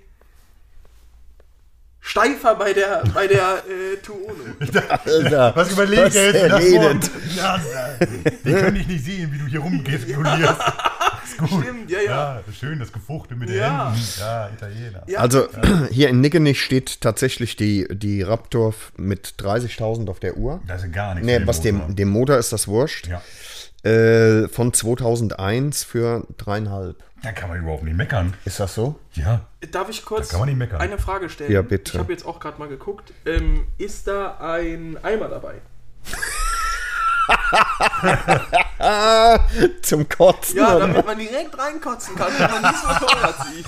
steifer bei der bei der äh, Tuono. [laughs] Was überlegt er jetzt? das redet. Ja, ja. Die können dich nicht sehen, wie du hier rumgestikulierst. [laughs] Ist gut. Stimmt, ja, ja. schön, das Gefuchte mit Ja. den Händen. Ja, Italiener. Ja. Also [clears throat] hier in Nickenich steht tatsächlich die, die Raptor mit 30.000 auf der Uhr. Das ist gar nichts. Nee, was den dem, Motor. dem Motor ist das wurscht. Ja, Äh, von 2001 für dreieinhalb. Da kann man überhaupt nicht meckern. Ist das so? Ja, Darf ich kurz Da kann man nicht meckern. eine Frage stellen? Ja, bitte. Ich habe jetzt auch gerade mal geguckt. Ähm, ist da ein Eimer dabei? [laughs] [laughs] Zum Kotzen. Ja, oder? damit man direkt reinkotzen kann, wenn man dieses Motorrad sieht.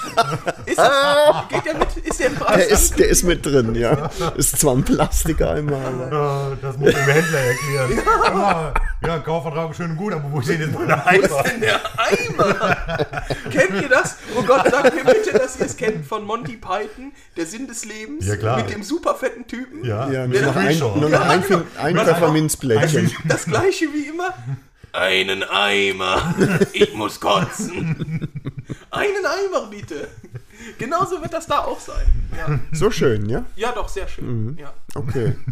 Ist das, geht der mit, ist der im Preis? der, ist, der ist mit drin, ja. Ist zwar ein Plastikeimer, aber. Das muss dem Händler erklären. Ja, ja, Kaufvertrag schön und gut, aber wo ist denn jetzt meine Wo ist Eimer? denn der Eimer? kennt ihr das? Oh Gott, sagt mir bitte, dass ihr es kennt von Monty Python, der Sinn des Lebens, Ja, klar. mit dem super fetten Typen. Ja, Ja, mit nur noch ein, nur noch Ja, ein, genau. ein Was Pfefferminzblättchen. Das gleiche wie immer. Einen Eimer. [laughs] Ich muss kotzen. Einen Eimer bitte. Genauso wird das da auch sein. Ja, So schön, ja? ja doch, sehr schön. Ja. Okay. [laughs]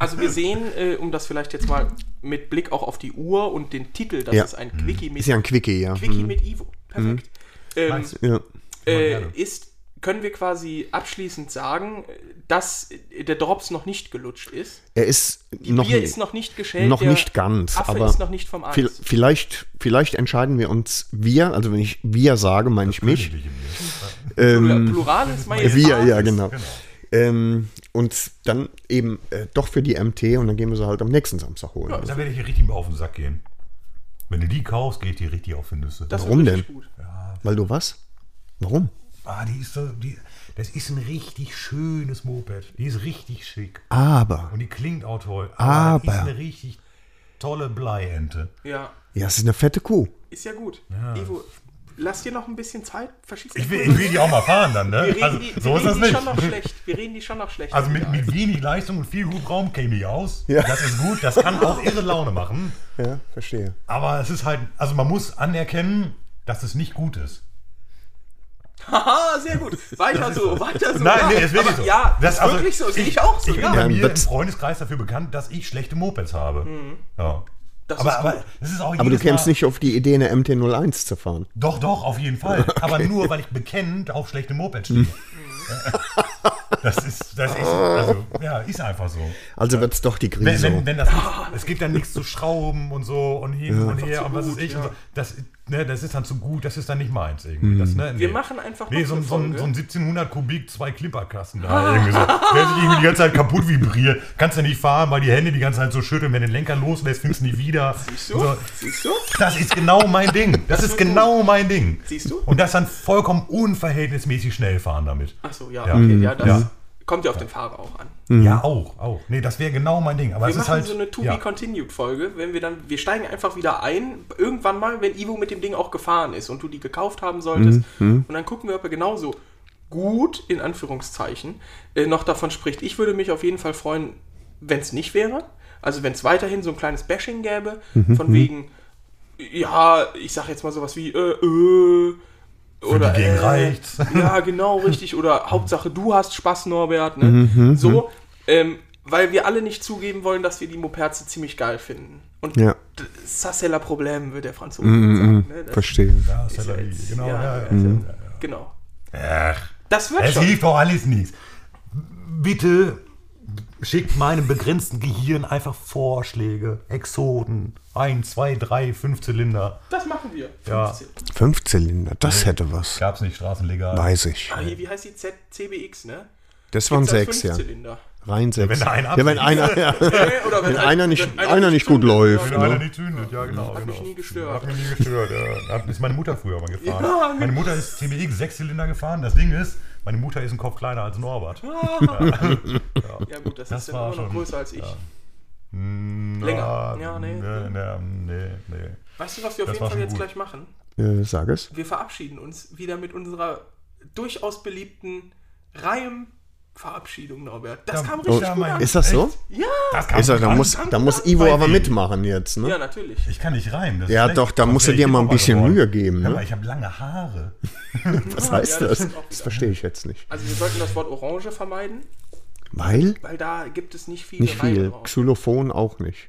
Also wir sehen, äh, um das vielleicht jetzt mal mit Blick auch auf die Uhr und den Titel, das Ja. ist ein Quickie mit, Ist ja ein Quickie, ja. Quickie Mhm. mit Ivo. Perfekt. Ähm, Nice. ja. äh, ist, können wir quasi abschließend sagen, dass der Drops noch nicht gelutscht ist. Er ist noch, Bier nie- ist noch nicht geschält. noch der nicht ganz, Affe aber ist noch nicht vom Eis. viel- vielleicht, vielleicht entscheiden wir uns wir, also wenn ich wir sage, meine ich mich. Ähm, Plural ist Majestatis. wir, ja, genau. Genau. Ähm, und dann eben äh, doch für die MT und dann gehen wir sie halt am nächsten Samstag holen. Da werde ich hier richtig mal auf den Sack gehen. Wenn du die kaufst, geht die richtig auf die Nüsse. Das Warum denn? Gut. Weil du was? Warum? Ah, die ist so, die, das ist ein richtig schönes Moped. Die ist richtig schick. Aber, Und die klingt auch toll. Aber- die ist eine richtig tolle Bleiente. Ja, ja, es ist eine fette Kuh. ist ja gut. Ivo, lass dir noch ein bisschen Zeit. Verschieß Ich will, ich will die auch mal fahren dann, ne? wir reden Also, die, wir so ist reden das nicht. schon noch schlecht. Wir reden die schon noch schlecht. Also mit, mit wenig Leistung und viel Hubraum käme ich aus. Ja. Das ist gut, das kann auch irre Laune machen. Ja, verstehe. Aber es ist halt, also man muss anerkennen, dass es nicht gut ist. Haha, sehr gut. Weiter so, weiter so. Nein, ja. nee, ist wirklich Aber so. Ja, Das- ist also, wirklich so. Sehe ich auch so. Ich bin ja. bei Ja, mir das- im Freundeskreis dafür bekannt, dass ich schlechte Mopeds habe. Ja. Mhm. Das aber, ist aber das ist auch Aber du kämst nicht auf die Idee, eine MT-01 zu fahren. Doch, doch, auf jeden Fall. [laughs] Aber nur, weil ich bekennend auf schlechte Mopeds stehe. [laughs] das ist, das ist, also, ja, ist einfach so. Also wird es doch die Wenn, Krise. wenn, wenn das nicht, [laughs] es gibt dann nichts zu schrauben und so und hin und her und was ist ich. ja. Und so. das, ne, das ist dann zu gut, das ist dann nicht meins irgendwie. Das, ne, nee. Wir machen einfach Nee, noch so, so, so ein 1700 Kubik, zwei Clipperkasten da irgendwie so. Der sich irgendwie die ganze Zeit kaputt vibriert. Kannst du nicht fahren, weil die Hände die ganze Zeit so schütteln. Wenn du den Lenker loslässt, findest du nie wieder. Siehst du? So. Siehst du? Das ist genau mein Ding. Das ist genau mein Ding. Siehst du? Und das dann vollkommen unverhältnismäßig schnell fahren damit. Achso, ja, Ja. okay. Ja, das Ja. Kommt ja auf den Fahrer auch an. Ja, auch, auch. Nee, das wäre genau mein Ding. Aber Wir es ist machen halt. so eine To ja. Wenn wir dann, wir steigen einfach wieder ein, irgendwann mal, wenn Ivo mit dem Ding auch gefahren ist und du die gekauft haben solltest. Mhm, Und dann gucken wir, ob er genauso gut, in Anführungszeichen, äh, noch davon spricht. Ich würde mich auf jeden Fall freuen, wenn es nicht wäre. Also wenn es weiterhin so ein kleines Bashing gäbe, Mhm, von wegen, ja, ich sag jetzt mal sowas wie, äh, äh, oder die gegen äh, rechts. [laughs] Ja, genau, richtig. Oder [laughs] Hauptsache du hast Spaß, Norbert. Ne? Mhm, so, ähm, weil wir alle nicht zugeben wollen, dass wir die Moperze ziemlich geil finden. Und Ja. ça c'est la Problem, wird der Franzose sagen. Ne? Das Verstehe. Ja, ist ja jetzt- genau, ja, ja, ja. ja, ja, Genau. Ach, Das wird es schon. hilft doch alles nichts. Bitte schickt meinem begrenzten Gehirn einfach Vorschläge, Exoden, ein, zwei, drei, fünf Zylinder. Das machen wir. Ja. 15. Fünfzylinder, das hätte was. Gab's nicht straßenlegal. Weiß ich. Ah, hier, wie heißt die Z CBX, ne? Das waren Gibt's als sechs, ja. Fünfzylinder. Rein sechs. wenn da einer ja, wenn einer, [laughs] ja. Oder Wenn einer nicht- wenn einer nicht gut läuft, ja, Wenn ne? einer nicht zündet, ja genau. Hat mich genau. nie gestört. Hat mich nie gestört, ja. Hat- Ist meine Mutter früher mal gefahren. Ja, meine Mutter ist CBX Sechszylinder gefahren. Das Ding ist, meine Mutter ist ein Kopf kleiner als Norbert. [laughs] Ja gut, das, Das ist dann war immer noch schon- größer als ich. Mm, Länger. na, Ja, nee. Nee, nee, nee, nee. Weißt du, was wir auf Das jeden Fall jetzt gut. gleich machen? Äh, sag es. Wir verabschieden uns wieder mit unserer durchaus beliebten Reim-Verabschiedung, Norbert. Das Ja, kam oh, richtig ja, gut an. Ist das so? Echt? Ja, Das kann Ist ich da muss, da muss Ivo aber mitmachen jetzt, ne? ja, natürlich. Ich kann nicht rein. das ist Ja, schlecht. doch, da musst du dir mal ein bisschen geworden. Mühe geben, ne? mal, ich habe lange Haare. [laughs] [laughs] Was Ja, heißt das das? Das wieder. verstehe ich jetzt nicht. Also wir sollten das Wort Orange vermeiden, Weil? weil da gibt es nicht viele Nicht viel. Drauf. Xylophon auch nicht.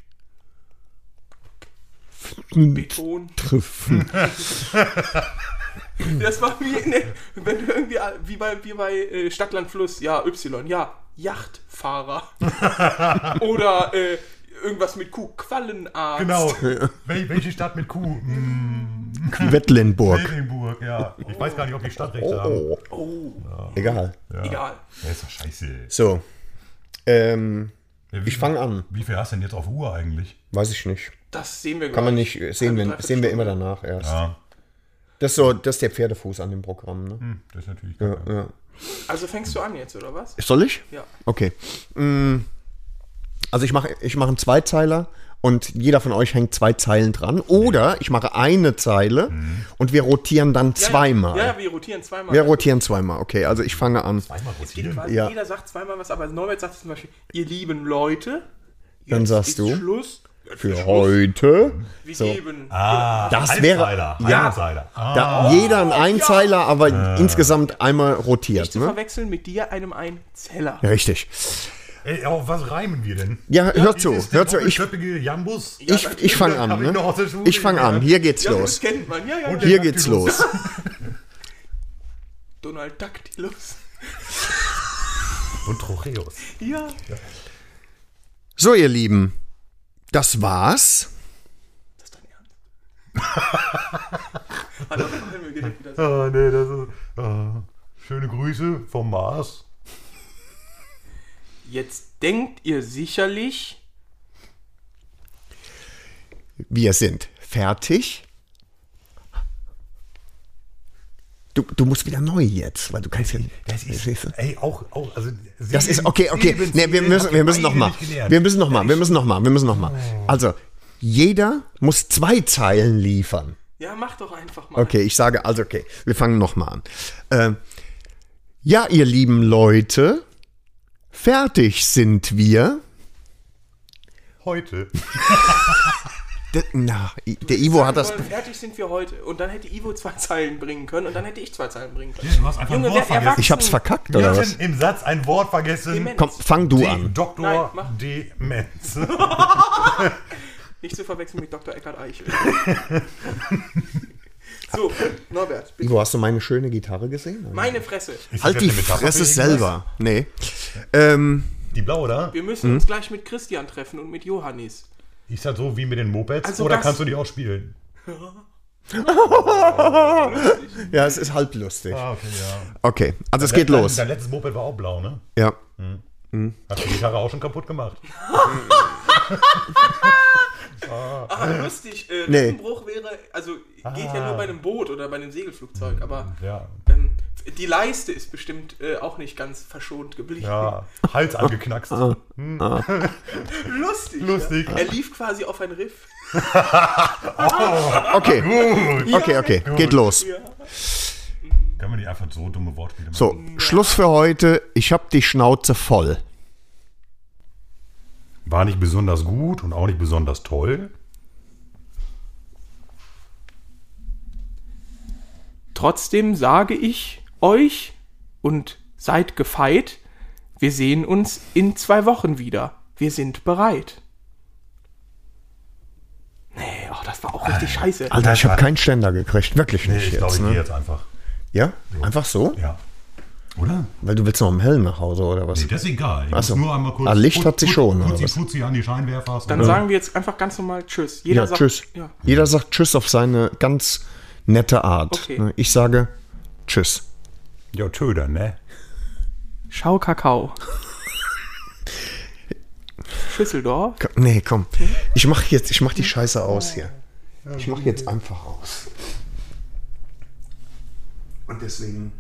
Beton. Treffen. [laughs] [clears throat] Das war wie, in der, wenn du irgendwie, wie bei, wie bei äh, Stadtland Fluss, ja, Y, ja, Yachtfahrer. [laughs] Oder äh, irgendwas mit Kuh, Quallenarzt. Genau. [laughs] Wel welche Stadt mit Kuh? Hm, Wettlenburg. Mecklenburg, ja. Ich weiß gar nicht, ob die Stadtrechte haben. Oh, Oh, egal. egal. Ja, ist doch scheiße. So. Ähm, Ja, wie- ich fange an. Wie viel hast du denn jetzt auf Uhr eigentlich? Weiß ich nicht. Das sehen wir Kann man nicht, sehen dreiviertel sehen wir immer danach erst. Ja, Das ist so, das ist der Pferdefuß an dem Programm, ne? hm, das ist natürlich Ja, ja. Also fängst du an jetzt, oder was? Soll ich? Ja. Okay. Mm, Also ich mache ich mache einen Zweizeiler und jeder von euch hängt zwei Zeilen dran. Oder ich mache eine Zeile und wir rotieren dann zweimal. Ja, ja, wir rotieren zweimal. Wir rotieren zweimal, okay. Also ich fange an. Zweimal Es geht rotieren. quasi, Ja. jeder sagt zweimal was, aber Norbert sagt zum Beispiel, ihr lieben Leute, Dann jetzt sagst ist du, Schluss. Für heute. Wir So. geben. Ah, Das wäre- Halbzeiler. ja. Halbzeiler. Ah, Da, Jeder ein Einzeiler, aber insgesamt einmal Nicht rotiert. zu Ne? verwechseln mit dir, einem Einzeller. Ja, richtig. Ey, auf was reimen wir denn? Ja, hört zu, hört zu. Ich, Jambus? ich, ich fange an. ich Ne? Schule Ich fange an. Hier geht's Ja, das los. kennt man. Ja, ja. Und ja. Hier geht's los. [laughs] Donald Dactylus. Und Trocheus. Ja. So, ihr Lieben, das war's. Das ist dein Ernst? [laughs] Ah, nee, das ist. Ah, schöne Grüße vom Mars. Jetzt denkt ihr sicherlich, Wir sind fertig. Du, du musst wieder neu jetzt, weil du kannst ja. Das ist. Du? Ey, auch. auch also, Das ist okay, okay. Nee, wir müssen, wir müssen noch mal. Wir müssen noch mal. Wir müssen noch mal. Wir müssen noch mal. Also jeder muss zwei Zeilen liefern. ja, mach doch einfach mal. Okay, ich sage also okay. Wir fangen noch mal an. Ähm, ja, ihr lieben Leute, fertig sind wir. Heute. [laughs] D- Na, I- der Ivo hat das. Fertig sind wir heute. Und dann hätte Ivo zwei Zeilen bringen können und dann hätte ich zwei Zeilen bringen können. Du hast einfach Junge, ein Wort vergessen. Ich hab's verkackt oder was? im Satz ein Wort vergessen. Demenz. Komm, fang du Die an. Doktor Nein, mach. Demenz. [laughs] Nicht zu verwechseln mit Dr. Eckhard Eichel. [laughs] so, Norbert, bitte. Ivo, hast du meine schöne Gitarre gesehen? Meine Fresse. Ist Halt das die Fresse selber. Nee. Ähm, Die blaue, oder? Wir müssen uns gleich mit Christian treffen und mit Johannes. Ist das so wie mit den Mopeds? Also oder das- kannst du die auch spielen? [laughs] ja, es ist halb lustig. Ah, okay, ja. Okay, also es geht Dein- los. Dein letztes Moped war auch blau, ne? Ja. Hast du die Gitarre auch schon kaputt gemacht? [laughs] Ah, lustig. Äh, Nee. Rippenbruch wäre, also geht ja nur bei einem Boot oder bei einem Segelflugzeug, aber Ja. ähm, Die Leiste ist bestimmt äh, auch nicht ganz verschont geblieben. Ja, Hals angeknackst. [laughs] Lustig. Lustig. Ja. Er lief quasi auf ein Riff. [laughs] Okay, okay, okay, geht los. Kann man nicht einfach so dumme Wortspiele machen? So, Schluss für heute. Ich hab die Schnauze voll. War nicht besonders gut und auch nicht besonders toll. Trotzdem sage ich euch und seid gefeit, wir sehen uns in zwei Wochen wieder. Wir sind bereit. Nee, oh, das war auch richtig scheiße. Alter, ich habe keinen Ständer gekriegt. Wirklich Nee, nicht ich glaube, jetzt. ich gehe Ne? jetzt einfach. Ja? Einfach so? Ja. Oder? Weil du willst noch im Hellen nach Hause oder was? Nee, das ist egal. Ich Ach so. muss nur einmal kurz. Ah, Licht hat sie put- schon, Putzi, was? putzi an die Scheinwerfer. Dann sagen wir jetzt einfach ganz normal Tschüss. Jeder Ja, sagt, tschüss. Ja. Jeder sagt Tschüss auf seine ganz nette Art. Okay. Ne? Ich sage Tschüss. Ja, Töder, ne? Schau Kakao. Schüsseldorf. Ko- Nee, komm. Ich mach jetzt, ich mach die Scheiße aus hier. Ich mach jetzt einfach aus. Und deswegen.